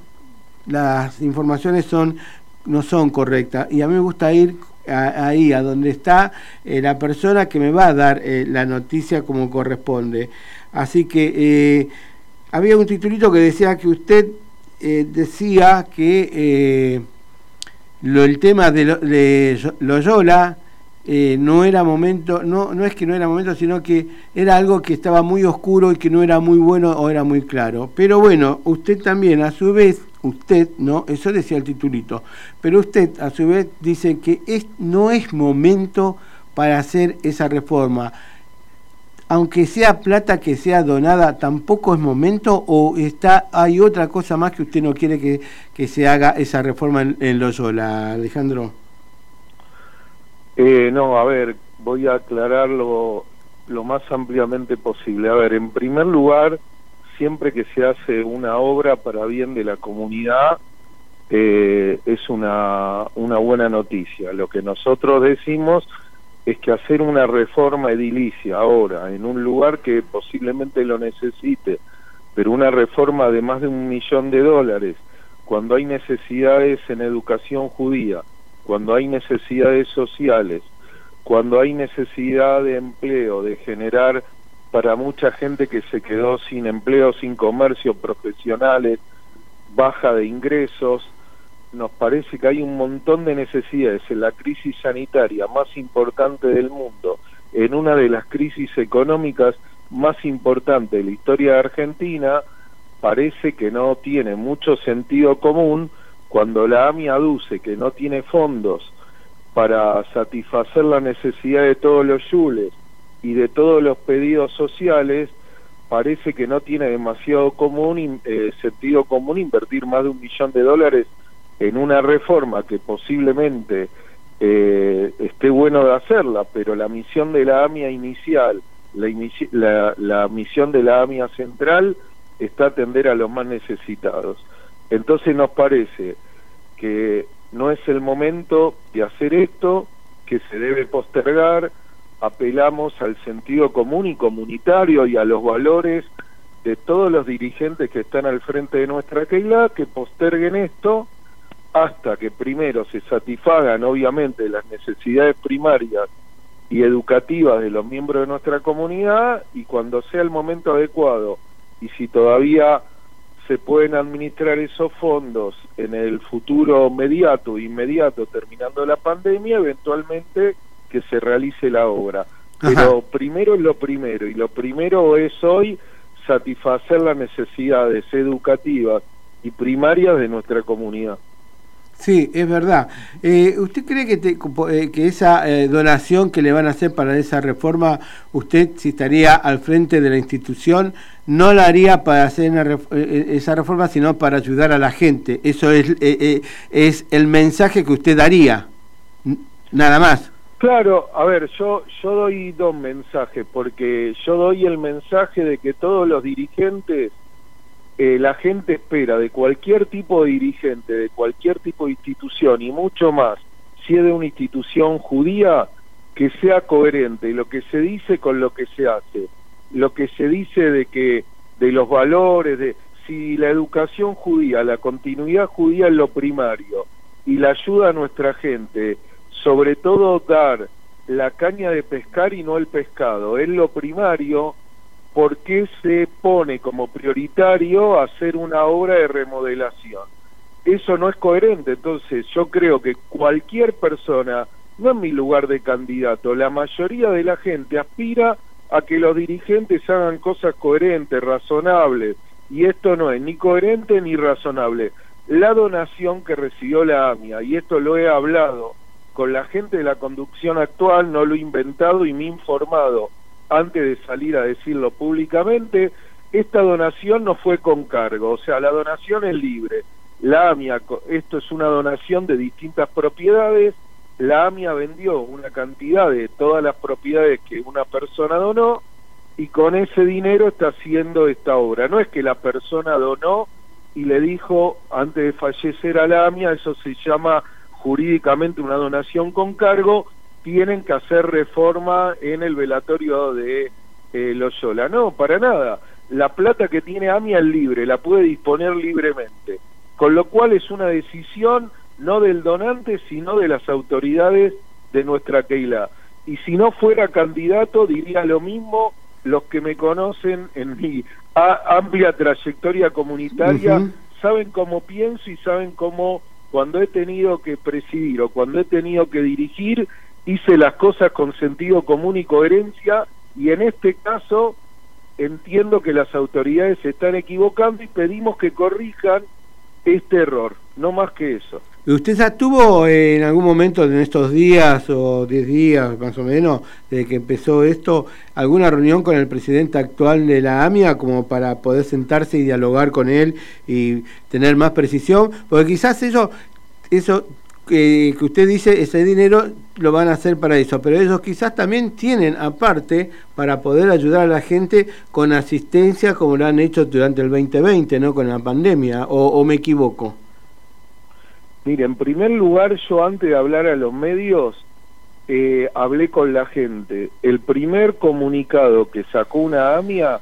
las informaciones son no son correctas y a mí me gusta ir ahí a donde está eh, la persona que me va a dar eh, la noticia como corresponde. Así que había un titulito que decía que usted decía que lo, el tema de, de Loyola eh, no era momento, no, no es que no era momento, sino que era algo que estaba muy oscuro y que no era muy bueno o era muy claro. Pero bueno, usted también, a su vez, usted, ¿no? Eso decía el titulito, pero usted a su vez dice que es, no es momento para hacer esa reforma. aunque sea plata que sea donada, tampoco es momento o está hay otra cosa más que usted no quiere que, que se haga esa reforma en, en Loyola, Alejandro? Eh, no, a ver, voy a aclararlo lo más ampliamente posible. A ver, en primer lugar, siempre que se hace una obra para bien de la comunidad, eh, es una, una buena noticia. Lo que nosotros decimos es que hacer una reforma edilicia ahora en un lugar que posiblemente lo necesite, pero una reforma de más de un millón de dólares, cuando hay necesidades en educación judía, cuando hay necesidades sociales, cuando hay necesidad de empleo, de generar para mucha gente que se quedó sin empleo, sin comercio, profesionales, baja de ingresos, nos parece que hay un montón de necesidades en la crisis sanitaria más importante del mundo, en una de las crisis económicas más importantes de la historia de Argentina, parece que no tiene mucho sentido común cuando la AMI aduce que no tiene fondos para satisfacer la necesidad de todos los yules y de todos los pedidos sociales, parece que no tiene demasiado común, eh, sentido común invertir más de un millón de dólares en una reforma que posiblemente eh, esté bueno de hacerla, pero la misión de la AMIA inicial, la, la misión de la AMIA central está atender a los más necesitados. Entonces nos parece que no es el momento de hacer esto, que se debe postergar, apelamos al sentido común y comunitario y a los valores de todos los dirigentes que están al frente de nuestra Keila, que posterguen esto hasta que primero se satisfagan obviamente las necesidades primarias y educativas de los miembros de nuestra comunidad y cuando sea el momento adecuado. Y si todavía se pueden administrar esos fondos en el futuro inmediato, inmediato terminando la pandemia, eventualmente que se realice la obra. Pero primero es lo primero, y lo primero es hoy satisfacer las necesidades educativas y primarias de nuestra comunidad. Sí, es verdad. Eh, ¿Usted cree que, eh, que esa eh, donación que le van a hacer para esa reforma, usted si estaría al frente de la institución, no la haría para hacer esa reforma, sino para ayudar a la gente? Eso es, es el mensaje que usted daría, nada más. Claro, a ver, yo, yo doy dos mensajes, porque yo doy el mensaje de que todos los dirigentes eh, la gente espera de cualquier tipo de dirigente, de cualquier tipo de institución y mucho más, si es de una institución judía, que sea coherente lo que se dice con lo que se hace, lo que se dice de que de los valores, de si la educación judía, la continuidad judía es lo primario y la ayuda a nuestra gente, sobre todo dar la caña de pescar y no el pescado, es lo primario, ¿por qué se pone como prioritario hacer una obra de remodelación? Eso no es coherente, entonces yo creo que cualquier persona, no en mi lugar de candidato, la mayoría de la gente aspira a que los dirigentes hagan cosas coherentes, razonables, y esto no es ni coherente ni razonable. La donación que recibió la AMIA, y esto lo he hablado con la gente de la conducción actual, no lo he inventado y me he informado antes de salir a decirlo públicamente, esta donación no fue con cargo, o sea, la donación es libre. La AMIA, esto es una donación de distintas propiedades, la AMIA vendió una cantidad de todas las propiedades que una persona donó y con ese dinero está haciendo esta obra. No es que la persona donó y le dijo antes de fallecer a la AMIA, eso se llama jurídicamente una donación con cargo, tienen que hacer reforma en el velatorio de eh, Loyola. No, para nada. La plata que tiene AMIA es libre, la puede disponer libremente. Con lo cual es una decisión no del donante, sino de las autoridades de nuestra Keila. Y si no fuera candidato, diría lo mismo los que me conocen en mi amplia trayectoria comunitaria, saben cómo pienso y saben cómo cuando he tenido que presidir o cuando he tenido que dirigir, hice las cosas con sentido común y coherencia y en este caso entiendo que las autoridades se están equivocando y pedimos que corrijan este error, no más que eso. ¿Usted ya tuvo en algún momento en estos días o 10 días más o menos desde que empezó esto alguna reunión con el presidente actual de la AMIA como para poder sentarse y dialogar con él y tener más precisión? Porque quizás eso, eso que, que usted dice, ese dinero lo van a hacer para eso, pero ellos quizás también tienen aparte para poder ayudar a la gente con asistencia como lo han hecho durante el 2020, ¿no? Con la pandemia, o, o me equivoco. Mire, en primer lugar, yo antes de hablar a los medios, eh, hablé con la gente. El primer comunicado que sacó una AMIA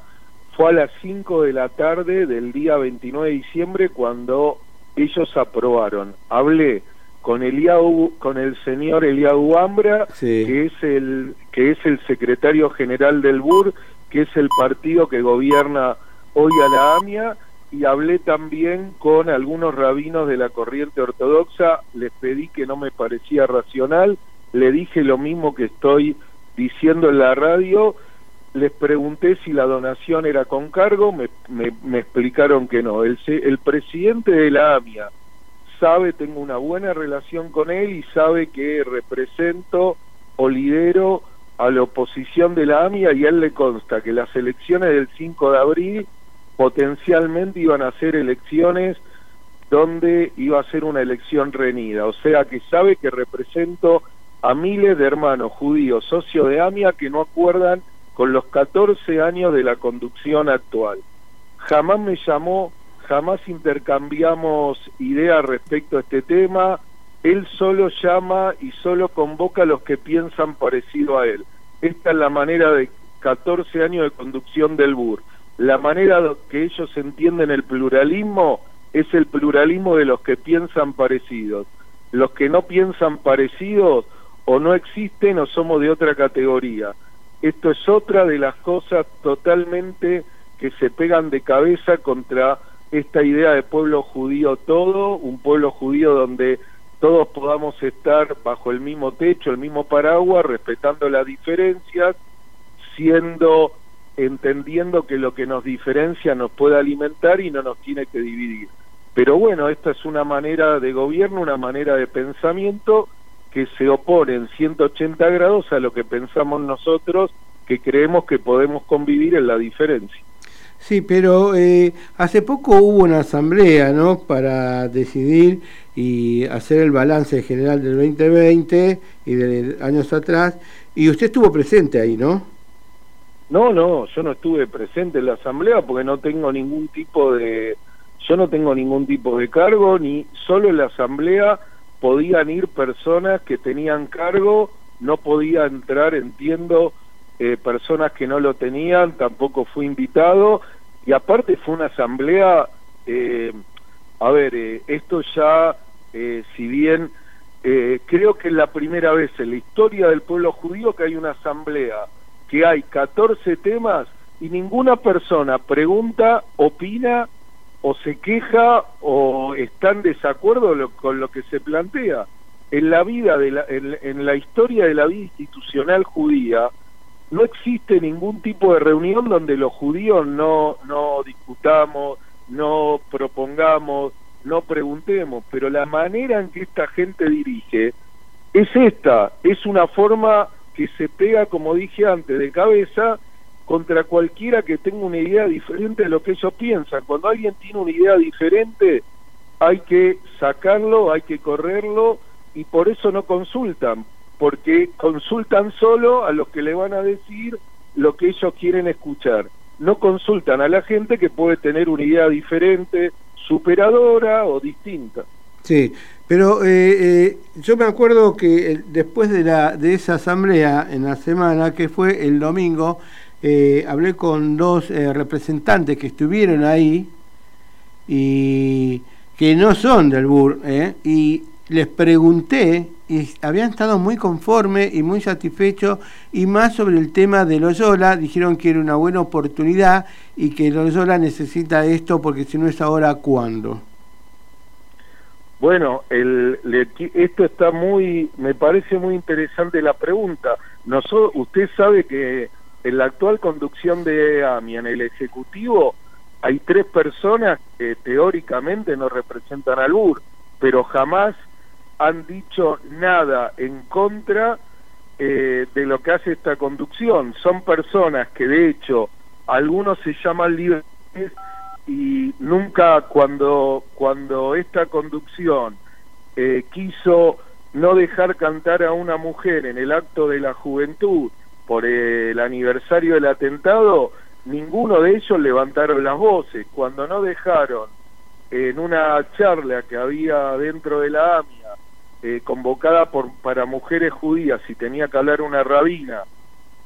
fue a las 5 de la tarde del día 29 de diciembre cuando ellos aprobaron. Hablé con Eliau, con el señor Eliau Ambra, que es el que es el secretario general del BUR, que es el partido que gobierna hoy a la AMIA y hablé también con algunos rabinos de la corriente ortodoxa, les pedí que no me parecía racional, le dije lo mismo que estoy diciendo en la radio, les pregunté si la donación era con cargo, me, me, me explicaron que no. El, el presidente de la AMIA sabe, tengo una buena relación con él y sabe que represento o lidero a la oposición de la AMIA y él le consta que las elecciones del 5 de abril potencialmente iban a ser elecciones donde iba a ser una elección reñida, o sea que sabe que represento a miles de hermanos judíos socios de AMIA que no acuerdan con los 14 años de la conducción actual. Jamás me llamó, jamás intercambiamos ideas respecto a este tema, él solo llama y solo convoca a los que piensan parecido a él. Esta es la manera de 14 años de conducción del BUR la manera que ellos entienden el pluralismo es el pluralismo de los que piensan parecidos. Los que no piensan parecidos o no existen o somos de otra categoría. Esto es otra de las cosas totalmente que se pegan de cabeza contra esta idea de pueblo judío todo, un pueblo judío donde todos podamos estar bajo el mismo techo, el mismo paraguas, respetando las diferencias, siendo entendiendo que lo que nos diferencia nos puede alimentar y no nos tiene que dividir. Pero bueno, esta es una manera de gobierno, una manera de pensamiento que se opone en 180 grados a lo que pensamos nosotros, que creemos que podemos convivir en la diferencia. Sí, pero eh, hace poco hubo una asamblea, ¿no? Para decidir y hacer el balance general del 2020 y de años atrás, y usted estuvo presente ahí, ¿no? No, no, yo no estuve presente en la asamblea porque no tengo ningún tipo de, yo no tengo ningún tipo de cargo, ni solo en la asamblea podían ir personas que tenían cargo, no podía entrar, entiendo, eh, personas que no lo tenían, tampoco fui invitado, y aparte fue una asamblea, eh, a ver, eh, esto ya, si bien creo que es la primera vez en la historia del pueblo judío que hay una asamblea que hay 14 temas y ninguna persona pregunta, opina o se queja o está en desacuerdo con lo que se plantea. En la vida, de la, en, la historia de la vida institucional judía, no existe ningún tipo de reunión donde los judíos no, no discutamos, no propongamos, no preguntemos, pero la manera en que esta gente dirige es esta, es una forma que se pega, como dije antes, de cabeza contra cualquiera que tenga una idea diferente de lo que ellos piensan. Cuando alguien tiene una idea diferente, hay que sacarlo, hay que correrlo y por eso no consultan, porque consultan solo a los que le van a decir lo que ellos quieren escuchar. No consultan a la gente que puede tener una idea diferente, superadora o distinta. Sí, pero eh, eh, yo me acuerdo que después de, la, de esa asamblea en la semana, que fue el domingo, eh, hablé con dos representantes que estuvieron ahí y que no son del BUR, y les pregunté y habían estado muy conformes y muy satisfechos y más sobre el tema de Loyola, dijeron que era una buena oportunidad y que Loyola necesita esto porque si no es ahora, ¿cuándo? Bueno, esto está muy, me parece muy interesante la pregunta. Nosotros, usted sabe que en la actual conducción de AMI, en el Ejecutivo, hay tres personas que teóricamente no representan al UR, pero jamás han dicho nada en contra eh, de lo que hace esta conducción. Son personas que de hecho algunos se llaman liberales y nunca cuando, cuando esta conducción eh, quiso no dejar cantar a una mujer en el acto de la juventud por el aniversario del atentado, ninguno de ellos levantaron las voces. Cuando no dejaron en una charla que había dentro de la AMIA, eh, convocada por, para mujeres judías y tenía que hablar una rabina,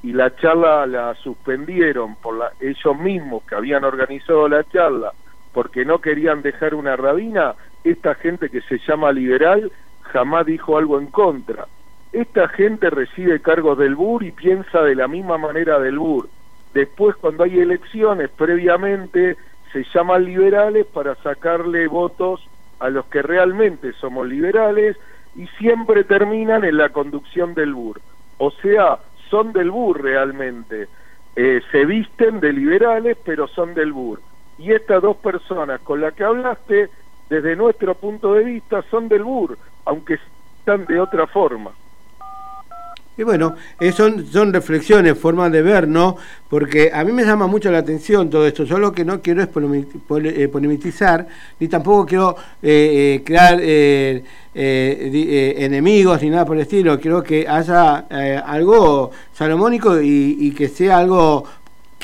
y la charla la suspendieron por la, ellos mismos que habían organizado la charla porque no querían dejar una rabina, esta gente que se llama liberal jamás dijo algo en contra. Esta gente recibe cargos del BUR y piensa de la misma manera del BUR. Después, cuando hay elecciones, previamente se llaman liberales para sacarle votos a los que realmente somos liberales y siempre terminan en la conducción del BUR. O sea, son del BUR realmente. Eh, se visten de liberales, pero son del BUR. Y estas dos personas con las que hablaste, desde nuestro punto de vista, son del BUR, aunque están de otra forma. Y bueno, eh, son, son reflexiones, formas de ver, ¿no? Porque a mí me llama mucho la atención todo esto. Yo lo que no quiero es eh, polemizar, ni tampoco quiero eh, crear enemigos ni nada por el estilo. Quiero que haya algo salomónico y que sea algo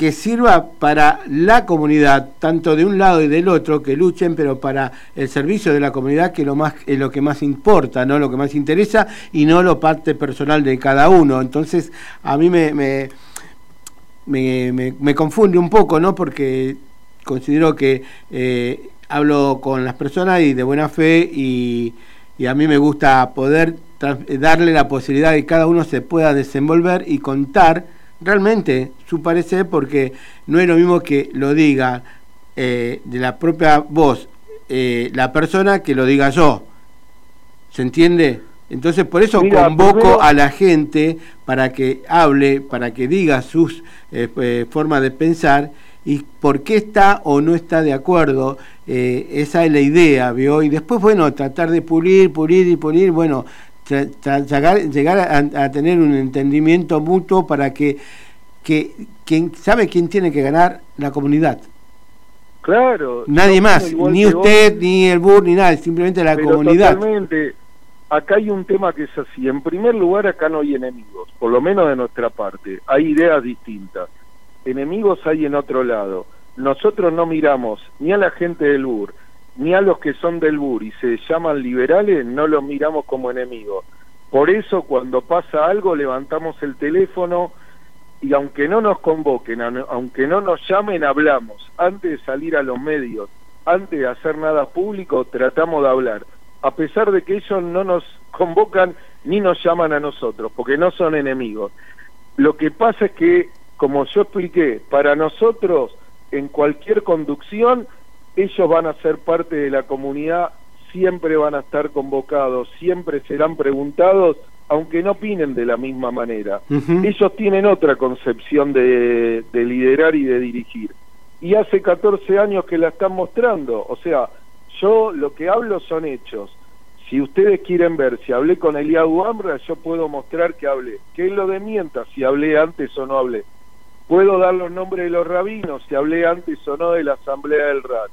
que sirva para la comunidad, tanto de un lado y del otro, que luchen, pero para el servicio de la comunidad, que lo más, es lo que más importa, ¿no? lo que más interesa, y no lo parte personal de cada uno. Entonces, a mí me, me, me, confunde un poco, ¿no? porque considero que eh, hablo con las personas y de buena fe, y, y a mí me gusta poder darle la posibilidad de que cada uno se pueda desenvolver y contar realmente su parecer porque no es lo mismo que lo diga eh, de la propia voz eh, la persona que lo diga yo. ¿Se entiende? Entonces por eso convoco a la gente para que hable, para que diga sus eh, formas de pensar y por qué está o no está de acuerdo. esa es la idea, ¿vio? Y después, bueno, tratar de pulir, pulir y pulir, bueno, llegar, a, tener un entendimiento mutuo para que, que quien sabe quién tiene que ganar la comunidad. Claro. Nadie más, ni usted, ni el BUR, ni nada, simplemente la comunidad. Totalmente. Acá hay un tema que es así. En primer lugar, acá no hay enemigos, por lo menos de nuestra parte. Hay ideas distintas. Enemigos hay en otro lado. Nosotros no miramos ni a la gente del BUR, ni a los que son del BUR y se llaman liberales, no los miramos como enemigos. Por eso cuando pasa algo levantamos el teléfono y aunque no nos convoquen, aunque no nos llamen, hablamos. Antes de salir a los medios, antes de hacer nada público, tratamos de hablar. A pesar de que ellos no nos convocan ni nos llaman a nosotros, porque no son enemigos. Lo que pasa es que, como yo expliqué, para nosotros, en cualquier conducción, ellos van a ser parte de la comunidad, siempre van a estar convocados, siempre serán preguntados, aunque no opinen de la misma manera. Ellos tienen otra concepción de, de liderar y de dirigir. Y hace 14 años que la están mostrando. O sea, yo lo que hablo son hechos. Si ustedes quieren ver si hablé con Eliadu Ambra, yo puedo mostrar que hablé. ¿Qué es lo de mientras? Si hablé antes o no hablé. Puedo dar los nombres de los rabinos, si hablé antes o no de la asamblea del RAT.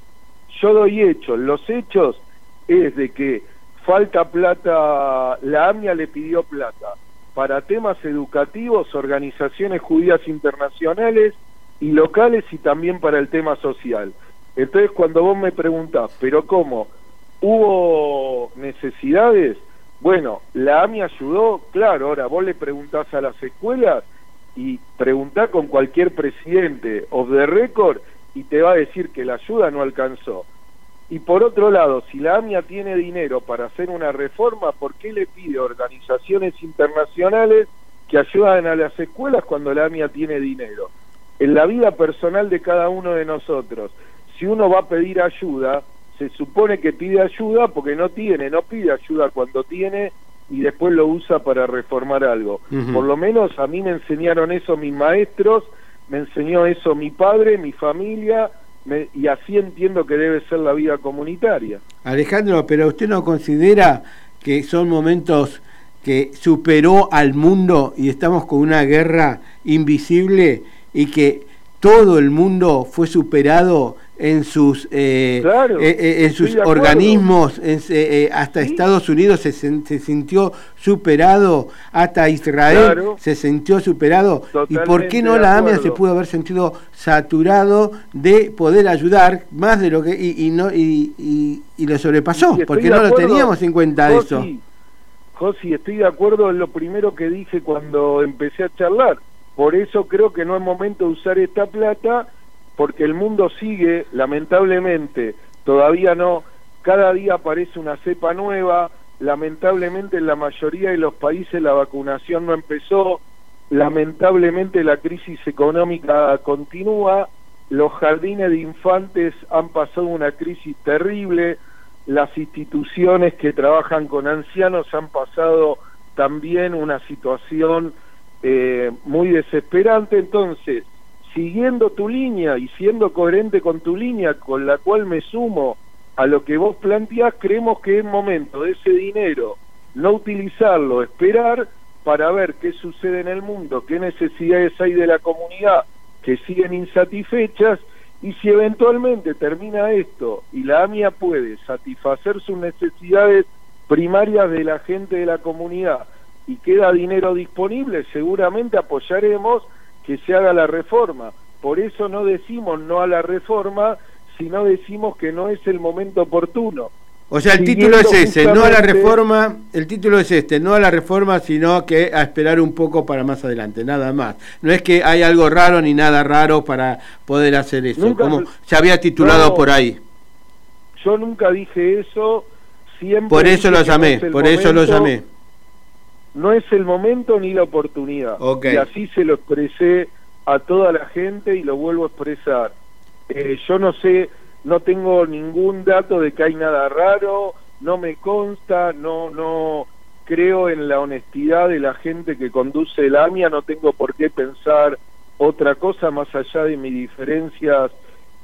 Yo doy hechos. Los hechos es de que falta plata, la AMIA le pidió plata para temas educativos, organizaciones judías internacionales y locales y también para el tema social. Entonces cuando vos me preguntás, pero ¿cómo? ¿Hubo necesidades? Bueno, la AMIA ayudó, claro, ahora vos le preguntás a las escuelas y preguntá con cualquier presidente of the record y te va a decir que la ayuda no alcanzó. Y por otro lado, si la AMIA tiene dinero para hacer una reforma, ¿por qué le pide a organizaciones internacionales que ayudan a las escuelas cuando la AMIA tiene dinero? En la vida personal de cada uno de nosotros, si uno va a pedir ayuda, se supone que pide ayuda porque no tiene, no pide ayuda cuando tiene y después lo usa para reformar algo. Por lo menos a mí me enseñaron eso mis maestros, me enseñó eso mi padre, mi familia, y así entiendo que debe ser la vida comunitaria. Alejandro, pero usted no considera que son momentos que superó al mundo y estamos con una guerra invisible y que todo el mundo fue superado en sus eh, Claro, eh, eh, en sus organismos en- eh, hasta Estados Unidos se, se sintió superado hasta Israel Claro. se sintió superado. Y por qué no la AMIA se pudo haber sentido saturado de poder ayudar más de lo que y, y no y, y- y lo sobrepasó porque no lo teníamos en cuenta Josi, eso. Josi, estoy de acuerdo en lo primero que dije cuando empecé a charlar. Por eso creo que no es momento de usar esta plata, porque el mundo sigue, lamentablemente, todavía no, cada día aparece una cepa nueva, lamentablemente en la mayoría de los países la vacunación no empezó, lamentablemente la crisis económica continúa, los jardines de infantes han pasado una crisis terrible, las instituciones que trabajan con ancianos han pasado también una situación eh, muy desesperante. Entonces, siguiendo tu línea y siendo coherente con tu línea, con la cual me sumo a lo que vos planteás, creemos que es momento de ese dinero no utilizarlo, esperar para ver qué sucede en el mundo, qué necesidades hay de la comunidad que siguen insatisfechas y si eventualmente termina esto y la AMIA puede satisfacer sus necesidades primarias de la gente de la comunidad y queda dinero disponible, seguramente apoyaremos que se haga la reforma. Por eso no decimos no a la reforma, sino decimos que no es el momento oportuno. o sea el Siguiendo título es ese no a la reforma el título es este no a la reforma sino que a esperar un poco para más adelante nada más no es que hay algo raro ni nada raro para poder hacer eso Nunca como se había titulado No. por ahí Yo nunca dije eso, siempre por eso lo no llamé es por eso lo llamé No es el momento ni la oportunidad. Ok. Y así se lo expresé a toda la gente y lo vuelvo a expresar. Eh, yo no sé, no tengo ningún dato de que hay nada raro, no me consta, no, no creo en la honestidad de la gente que conduce el AMIA, no tengo por qué pensar otra cosa más allá de mis diferencias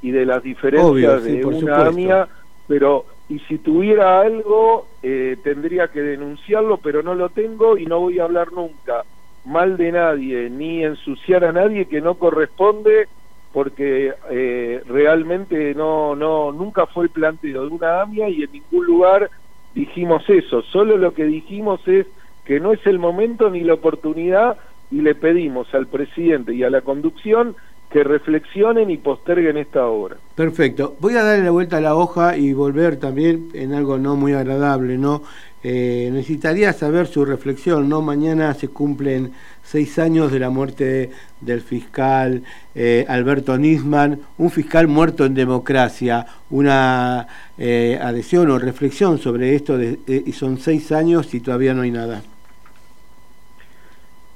y de las diferencias Obvio, sí, de una supuesto. AMIA, pero y si tuviera algo eh, tendría que denunciarlo, pero no lo tengo y no voy a hablar nunca mal de nadie ni ensuciar a nadie que no corresponde porque eh, realmente no no nunca fue el planteo de una AMIA y en ningún lugar dijimos eso, solo lo que dijimos es que no es el momento ni la oportunidad y le pedimos al presidente y a la conducción que reflexionen y posterguen esta obra. Perfecto. Voy a darle la vuelta a la hoja y volver también en algo no muy agradable, ¿no? Eh, necesitaría saber su reflexión, ¿no? Mañana se cumplen seis años de la muerte del fiscal eh, Alberto Nisman, un fiscal muerto en democracia, una eh, adhesión o reflexión sobre esto, de, y son seis años y todavía no hay nada.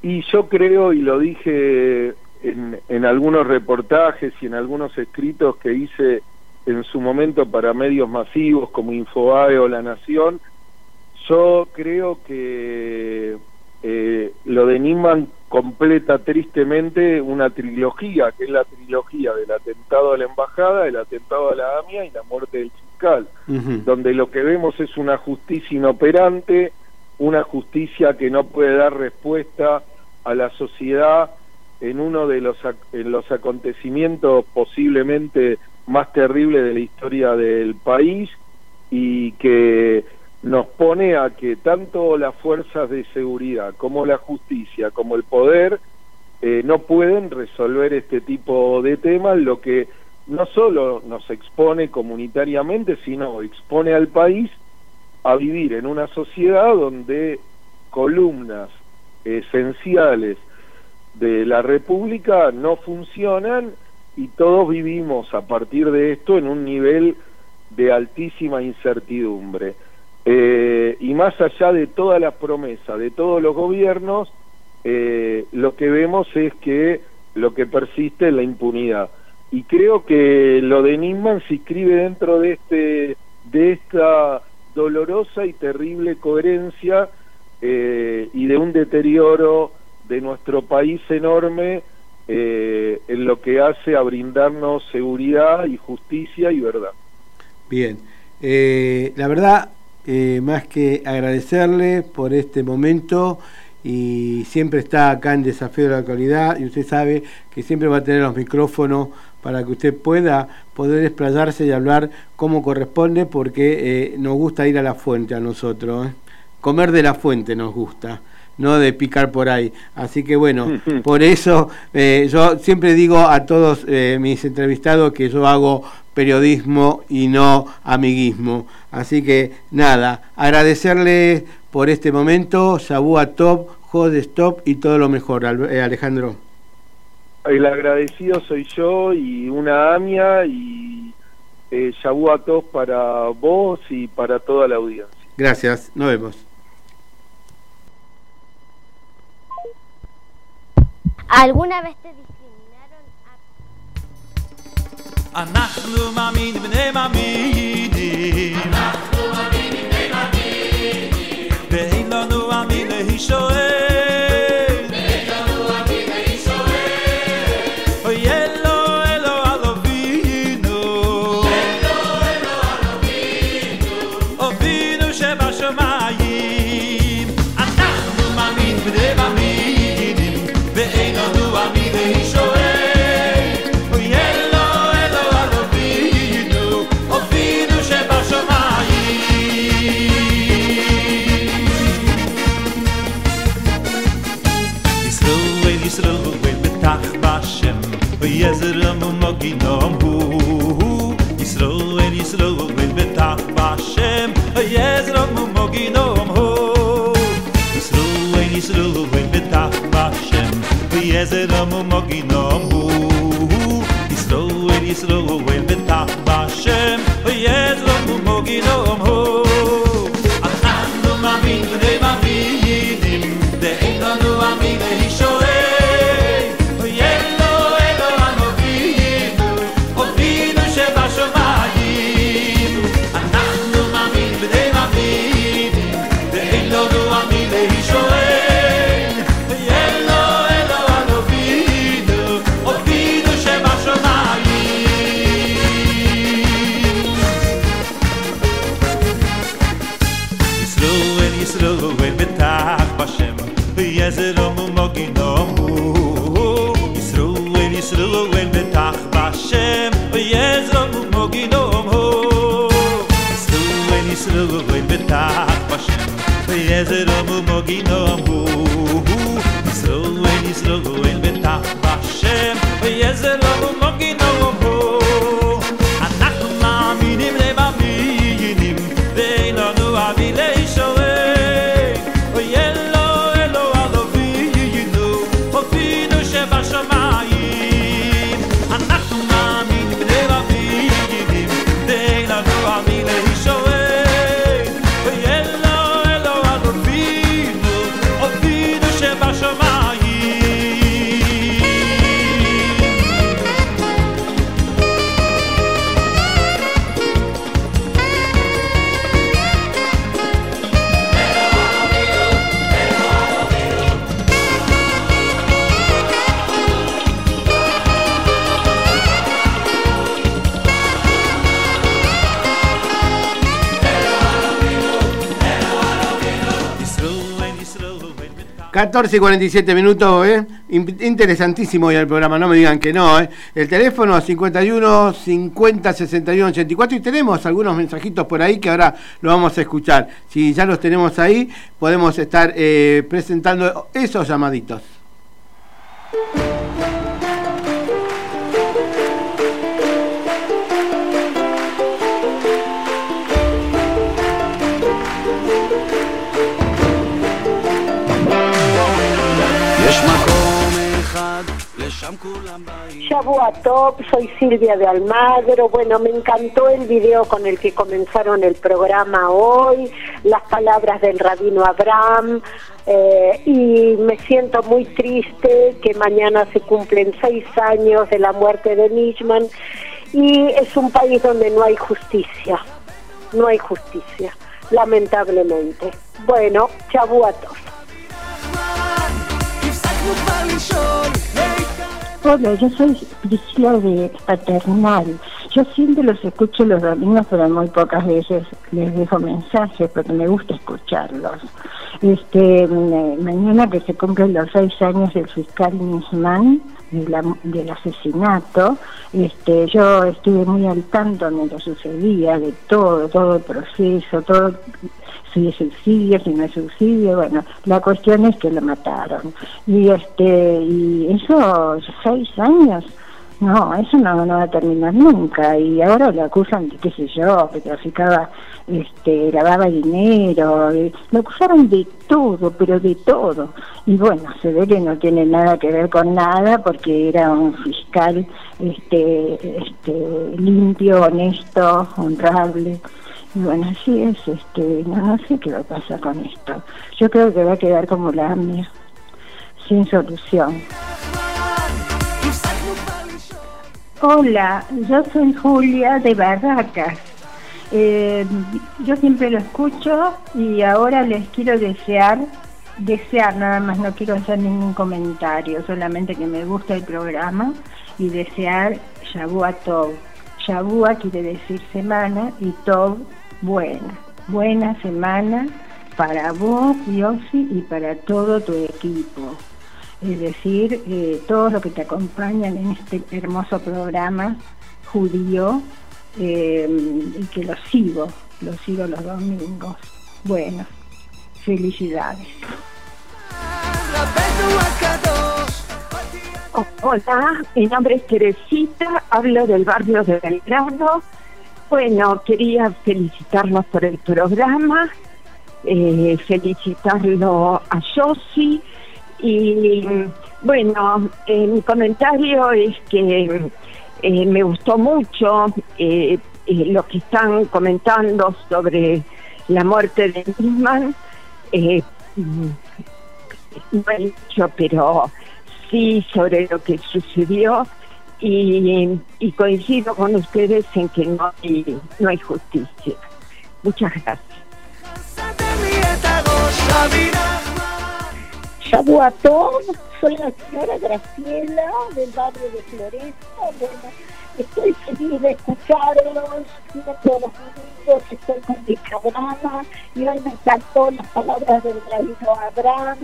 Y yo creo, y lo dije en, en algunos reportajes y en algunos escritos que hice en su momento para medios masivos como Infobae o La Nación, yo creo que eh, lo de Niman completa tristemente una trilogía, que es la trilogía del atentado a la embajada, el atentado a la AMIA y la muerte del fiscal donde lo que vemos es una justicia inoperante, una justicia que no puede dar respuesta a la sociedad en uno de los, en los acontecimientos posiblemente más terribles de la historia del país y que nos pone a que tanto las fuerzas de seguridad como la justicia como el poder eh, no pueden resolver este tipo de temas, lo que no solo nos expone comunitariamente, sino expone al país a vivir en una sociedad donde columnas esenciales de la República no funcionan y todos vivimos a partir de esto en un nivel de altísima incertidumbre. Eh, y más allá de todas las promesas de todos los gobiernos, eh, lo que vemos es que lo que persiste es la impunidad. Y creo que lo de Nisman se inscribe dentro de este de esta dolorosa y terrible coherencia eh, y de un deterioro de nuestro país enorme eh, en lo que hace a brindarnos seguridad y justicia y verdad. Bien, Eh, la verdad, eh, más que agradecerle por este momento y siempre está acá en Desafío de la Actualidad y usted sabe que siempre va a tener los micrófonos para que usted pueda poder explayarse y hablar como corresponde porque eh, nos gusta ir a la fuente a nosotros. ¿eh? Comer de la fuente nos gusta no de picar por ahí. Así que bueno, por eso eh, yo siempre digo a todos mis entrevistados que yo hago periodismo y no amiguismo. Así que nada, agradecerle por este momento, Shabua Top, Jode Stop y todo lo mejor, Alejandro. El agradecido soy yo y una AMIA y eh, Shabua Top para vos y para toda la audiencia. Gracias, nos vemos. ¿Alguna vez te אנחנו מאמינים בני מאמינים אנחנו מאמינים בני מאמינים ואין לנו אמין להישואל Yezram moginom hu Yisroel Yisroel betach Bashem Yezram moginom hu Yisroel Yisroel betach Bashem Yezram moginom hu Yisroel Yisroel betach Bashem Yezram moginom hu אנחנו Yisrael Uvoin betach Hashem. Vezer omu mogin omu Yisrael Uvoin Yisrael Uvoin betach Hashem. Vezer omu 14 y 47 minutos, ¿eh? In- Interesantísimo hoy el programa, no me digan que no, ¿eh? El teléfono 51 50 61 84 y tenemos algunos mensajitos por ahí que ahora lo vamos a escuchar. Si ya los tenemos ahí, podemos estar eh, presentando esos llamaditos. Top, soy Silvia de Almagro. Bueno, me encantó el video con el que comenzaron el programa hoy, las palabras del rabino Abraham, eh, y me siento muy triste que mañana se cumplen seis años de la muerte de Nishman, y es un país donde no hay justicia, no hay justicia, lamentablemente. Bueno, Shabua Top. Hola, yo soy Priscila de Paternal Yo siempre los escucho los domingos, pero muy pocas veces les dejo mensajes porque me gusta escucharlos. Este, mañana que se cumplen los seis años del fiscal Nisman, de la- del asesinato, este, yo estuve muy al tanto mientras sucedía de todo, todo el proceso, todo si es suicidio, si no es suicidio, bueno, la cuestión es que lo mataron. Y este, y eso, seis años, no, eso no, no va a terminar nunca. Y ahora le acusan de, qué sé yo, que traficaba, este, lavaba dinero, y- lo acusaron de todo, pero de todo. Y bueno, se ve que no tiene nada que ver con nada porque era un fiscal este, este, limpio, honesto, honrable. Y bueno, así es, este, no, sé qué va a pasar con esto. Yo creo que va a quedar como la AMIA, sin solución. Hola, yo soy Julia de Barracas. Eh, yo siempre lo escucho y ahora les quiero desear, desear nada más, no quiero hacer ningún comentario, solamente que me gusta el programa y desear Shabua Tov. Shabua quiere decir semana y Tov buena. Buena semana para vos, Yossi, y para todo tu equipo. Es decir, eh, todos los que te acompañan en este hermoso programa judío eh, y que lo sigo, lo sigo los domingos. Bueno, felicidades. Hola, mi nombre es Teresita, hablo del barrio de Belgrano. Bueno, quería felicitarlos por el programa, eh, felicitarlo a Yossi y bueno, eh, mi comentario es que eh, me gustó mucho eh, lo que están comentando sobre la muerte de Nisman. Mm, no he dicho, pero sí sobre lo que sucedió y, y coincido con ustedes en que no hay, no hay justicia. Muchas gracias. Shabuatón, soy la señora Graciela del barrio de Floresta. Bueno, estoy feliz de escucharlos, todos los amigos, estoy con mi programa y hoy me encantó las palabras del rabino Abraham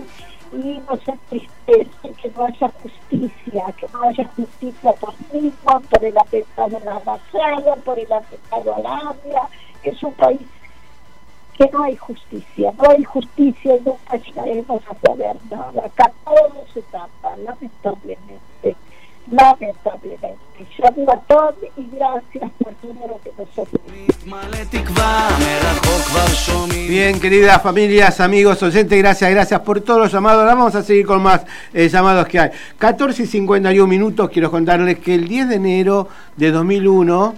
y nos entristece que no haya justicia, que no haya justicia por mismo, por el atentado a la por el atentado a la que es un país que no hay justicia, no hay justicia y nunca llegaremos a poder nada. Acá todo se tapa, lamentablemente, Yo a y gracias por todo que nosotros Bien, queridas familias, amigos, oyentes, gracias, gracias por todos los llamados. Ahora vamos a seguir con más eh, llamados que hay. 14 y 51 minutos, quiero contarles que el 10 de enero de 2001,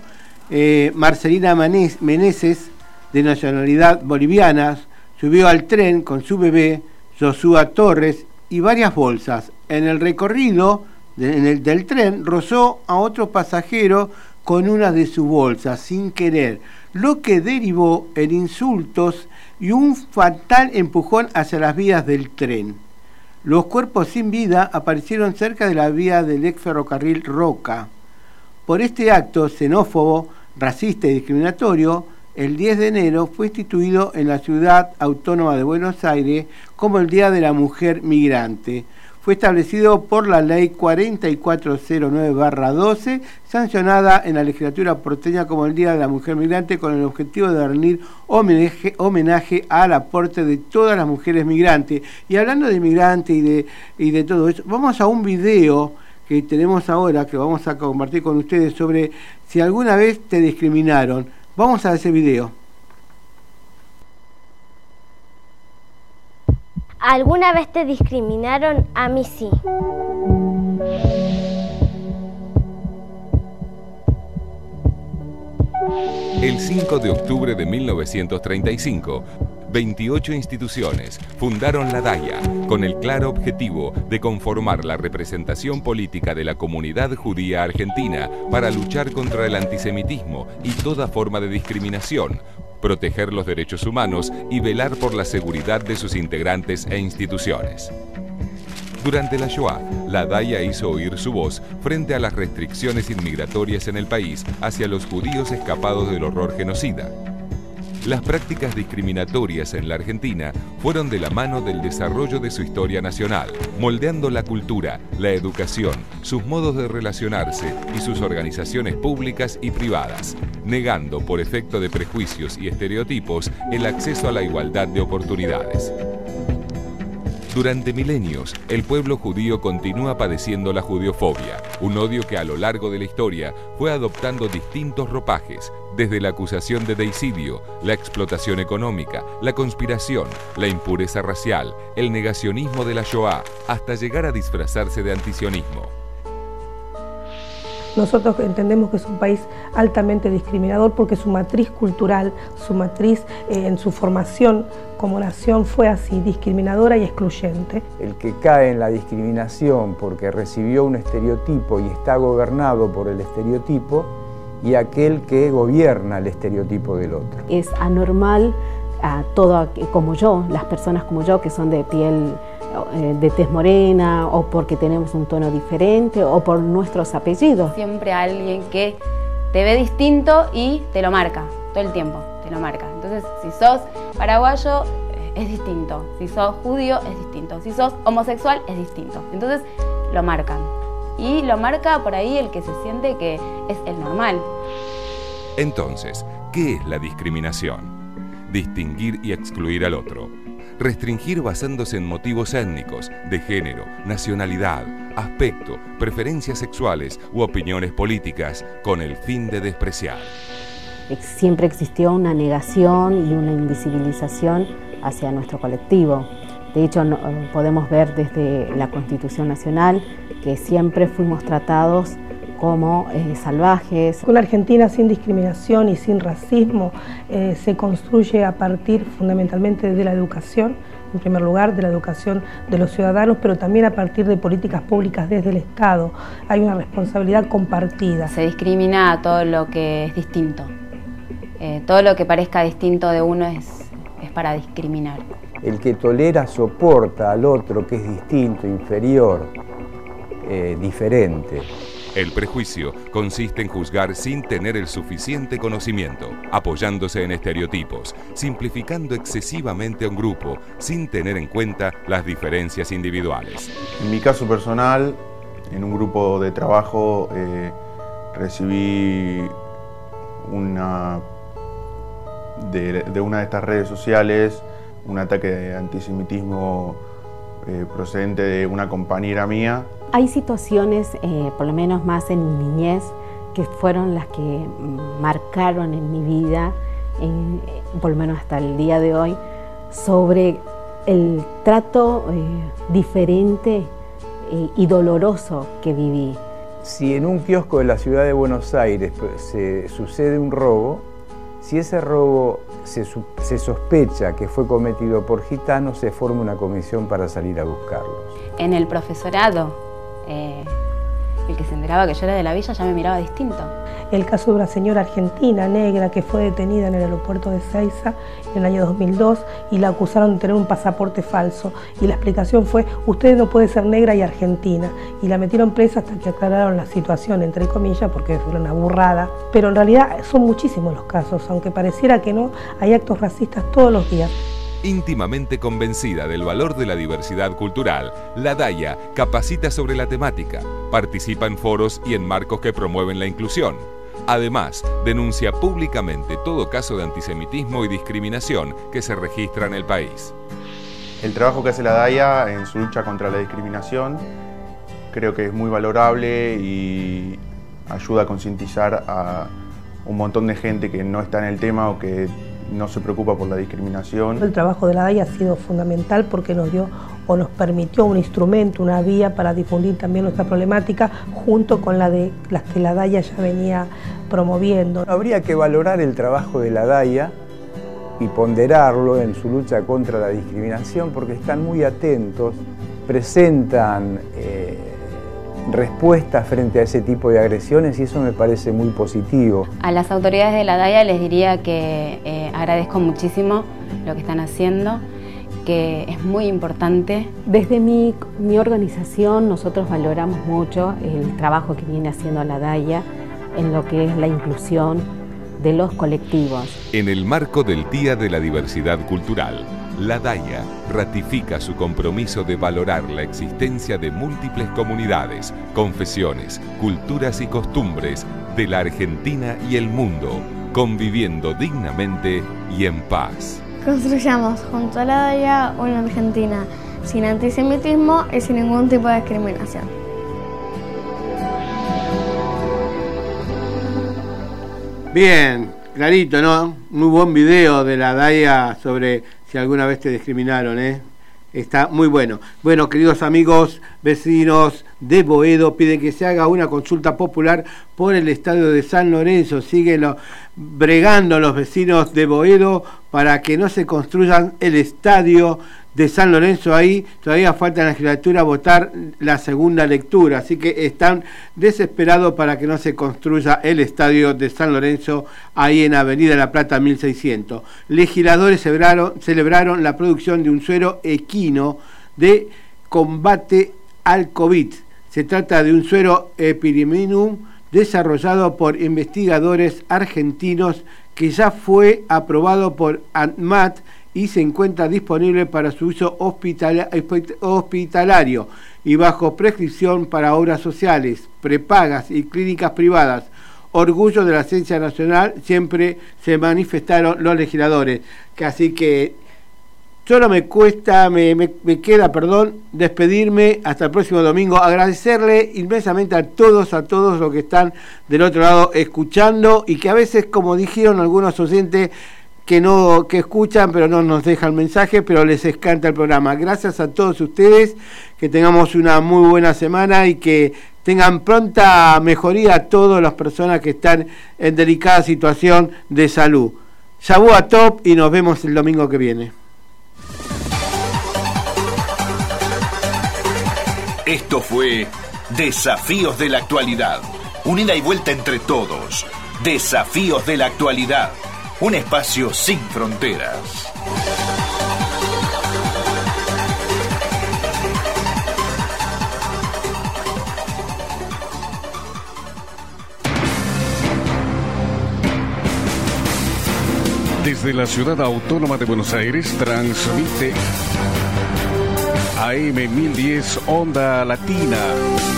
eh, Marcelina Meneses, de nacionalidad boliviana, subió al tren con su bebé, Joshua Torres, y varias bolsas. En el recorrido en el, del tren rozó a otro pasajero con una de sus bolsas sin querer, lo que derivó en insultos y un fatal empujón hacia las vías del tren. Los cuerpos sin vida aparecieron cerca de la vía del ex ferrocarril Roca. Por este acto xenófobo, racista y discriminatorio, el 10 de enero fue instituido en la ciudad autónoma de Buenos Aires como el Día de la Mujer Migrante. Fue establecido por la ley 4409-12, sancionada en la legislatura porteña como el Día de la Mujer Migrante con el objetivo de rendir homenaje, homenaje al aporte de todas las mujeres migrantes. Y hablando de migrantes y de, y de todo eso, vamos a un video que tenemos ahora, que vamos a compartir con ustedes sobre si alguna vez te discriminaron. Vamos a ese video. ¿Alguna vez te discriminaron? A mí sí. El 5 de octubre de 1935, 28 instituciones fundaron la DAIA con el claro objetivo de conformar la representación política de la comunidad judía argentina para luchar contra el antisemitismo y toda forma de discriminación, proteger los derechos humanos y velar por la seguridad de sus integrantes e instituciones. Durante la Shoah, la Daya hizo oír su voz frente a las restricciones inmigratorias en el país hacia los judíos escapados del horror genocida. Las prácticas discriminatorias en la Argentina fueron de la mano del desarrollo de su historia nacional, moldeando la cultura, la educación, sus modos de relacionarse y sus organizaciones públicas y privadas, negando por efecto de prejuicios y estereotipos el acceso a la igualdad de oportunidades. Durante milenios, el pueblo judío continúa padeciendo la judiofobia, un odio que a lo largo de la historia fue adoptando distintos ropajes, desde la acusación de deicidio, la explotación económica, la conspiración, la impureza racial, el negacionismo de la Shoah, hasta llegar a disfrazarse de antisionismo. Nosotros entendemos que es un país altamente discriminador porque su matriz cultural, su matriz eh, en su formación como nación fue así, discriminadora y excluyente. El que cae en la discriminación porque recibió un estereotipo y está gobernado por el estereotipo y aquel que gobierna el estereotipo del otro. Es anormal a todo como yo, las personas como yo que son de piel de tez morena o porque tenemos un tono diferente o por nuestros apellidos. Siempre alguien que te ve distinto y te lo marca todo el tiempo, te lo marca. Entonces, si sos paraguayo eh, es distinto, si sos judío es distinto, si sos homosexual es distinto. Entonces, lo marcan. Y lo marca por ahí el que se siente que es el normal. Entonces, ¿qué es la discriminación? Distinguir y excluir al otro restringir basándose en motivos étnicos, de género, nacionalidad, aspecto, preferencias sexuales u opiniones políticas con el fin de despreciar. Siempre existió una negación y una invisibilización hacia nuestro colectivo. De hecho, podemos ver desde la Constitución Nacional que siempre fuimos tratados como eh, salvajes. Una Argentina sin discriminación y sin racismo eh, se construye a partir fundamentalmente de la educación, en primer lugar de la educación de los ciudadanos, pero también a partir de políticas públicas desde el Estado. Hay una responsabilidad compartida. Se discrimina a todo lo que es distinto. Eh, todo lo que parezca distinto de uno es, es para discriminar. El que tolera soporta al otro que es distinto, inferior, diferente. El prejuicio consiste en juzgar sin tener el suficiente conocimiento, apoyándose en estereotipos, simplificando excesivamente a un grupo sin tener en cuenta las diferencias individuales. En mi caso personal, en un grupo de trabajo eh, recibí una de, una de estas redes sociales un ataque de antisemitismo eh, procedente de una compañera mía hay situaciones, eh, por lo menos más en mi niñez, que fueron las que marcaron en mi vida, por lo menos hasta el día de hoy, sobre el trato eh, diferente eh, y doloroso que viví. Si en un kiosco de la ciudad de Buenos Aires pues, se sucede un robo, si ese robo se, se, sospecha que fue cometido por gitanos, se forma una comisión para salir a buscarlos. En el profesorado eh, el que se enteraba que yo era de la villa ya me miraba distinto. El caso de una señora argentina negra que fue detenida en el aeropuerto de Ceiza en el año 2002 y la acusaron de tener un pasaporte falso. Y la explicación fue, usted no puede ser negra y argentina. Y la metieron presa hasta que aclararon la situación, entre comillas, porque fue una burrada. Pero en realidad son muchísimos los casos, aunque pareciera que no, hay actos racistas todos los días. Íntimamente convencida del valor de la diversidad cultural, la DAIA capacita sobre la temática, participa en foros y en marcos que promueven la inclusión. Además, denuncia públicamente todo caso de antisemitismo y discriminación que se registra en el país. El trabajo que hace la DAIA en su lucha contra la discriminación creo que es muy valorable y ayuda a concientizar a un montón de gente que no está en el tema o que no se preocupa por la discriminación. El trabajo de la DAI ha sido fundamental porque nos dio o nos permitió un instrumento, una vía para difundir también nuestra problemática junto con la de las que la DAIA ya venía promoviendo. Habría que valorar el trabajo de la DAIA y ponderarlo en su lucha contra la discriminación porque están muy atentos, presentan eh, respuesta frente a ese tipo de agresiones y eso me parece muy positivo. A las autoridades de la DAIA les diría que eh, agradezco muchísimo lo que están haciendo, que es muy importante. Desde mi, mi organización nosotros valoramos mucho el trabajo que viene haciendo la DAIA en lo que es la inclusión de los colectivos. En el marco del Día de la Diversidad Cultural, la DAIA ratifica su compromiso de valorar la existencia de múltiples comunidades, confesiones, culturas y costumbres de la Argentina y el mundo, conviviendo dignamente y en paz. Construyamos junto a la DAIA una Argentina sin antisemitismo y sin ningún tipo de discriminación. Bien, clarito, ¿no? Muy buen video de la DAIA sobre si alguna vez te discriminaron, ¿eh? Está muy bueno. Bueno, queridos amigos, vecinos de Boedo, piden que se haga una consulta popular por el estadio de San Lorenzo. Siguen bregando los vecinos de Boedo para que no se construyan el estadio de San Lorenzo ahí. Todavía falta en la legislatura votar la segunda lectura, así que están desesperados para que no se construya el estadio de San Lorenzo ahí en Avenida La Plata 1600. Legisladores celebraron la producción de un suero equino de combate al COVID. Se trata de un suero epidemium desarrollado por investigadores argentinos que ya fue aprobado por ANMAT y se encuentra disponible para su uso hospitalario y bajo prescripción para obras sociales, prepagas y clínicas privadas. Orgullo de la ciencia nacional, siempre se manifestaron los legisladores. Que así que solo me cuesta, me, queda, perdón, despedirme hasta el próximo domingo. Agradecerle inmensamente a todos, a todos los que están del otro lado escuchando y que a veces, como dijeron algunos oyentes, que no que escuchan pero no nos dejan mensaje, pero les encanta el programa. Gracias a todos ustedes, que tengamos una muy buena semana y que tengan pronta mejoría a todas las personas que están en delicada situación de salud. Shabu a top y nos vemos el domingo que viene. Esto fue Desafíos de la Actualidad. Unida y vuelta entre todos. Desafíos de la Actualidad un espacio sin fronteras. Desde la ciudad autónoma de Buenos Aires transmite AM 1010 Onda Latina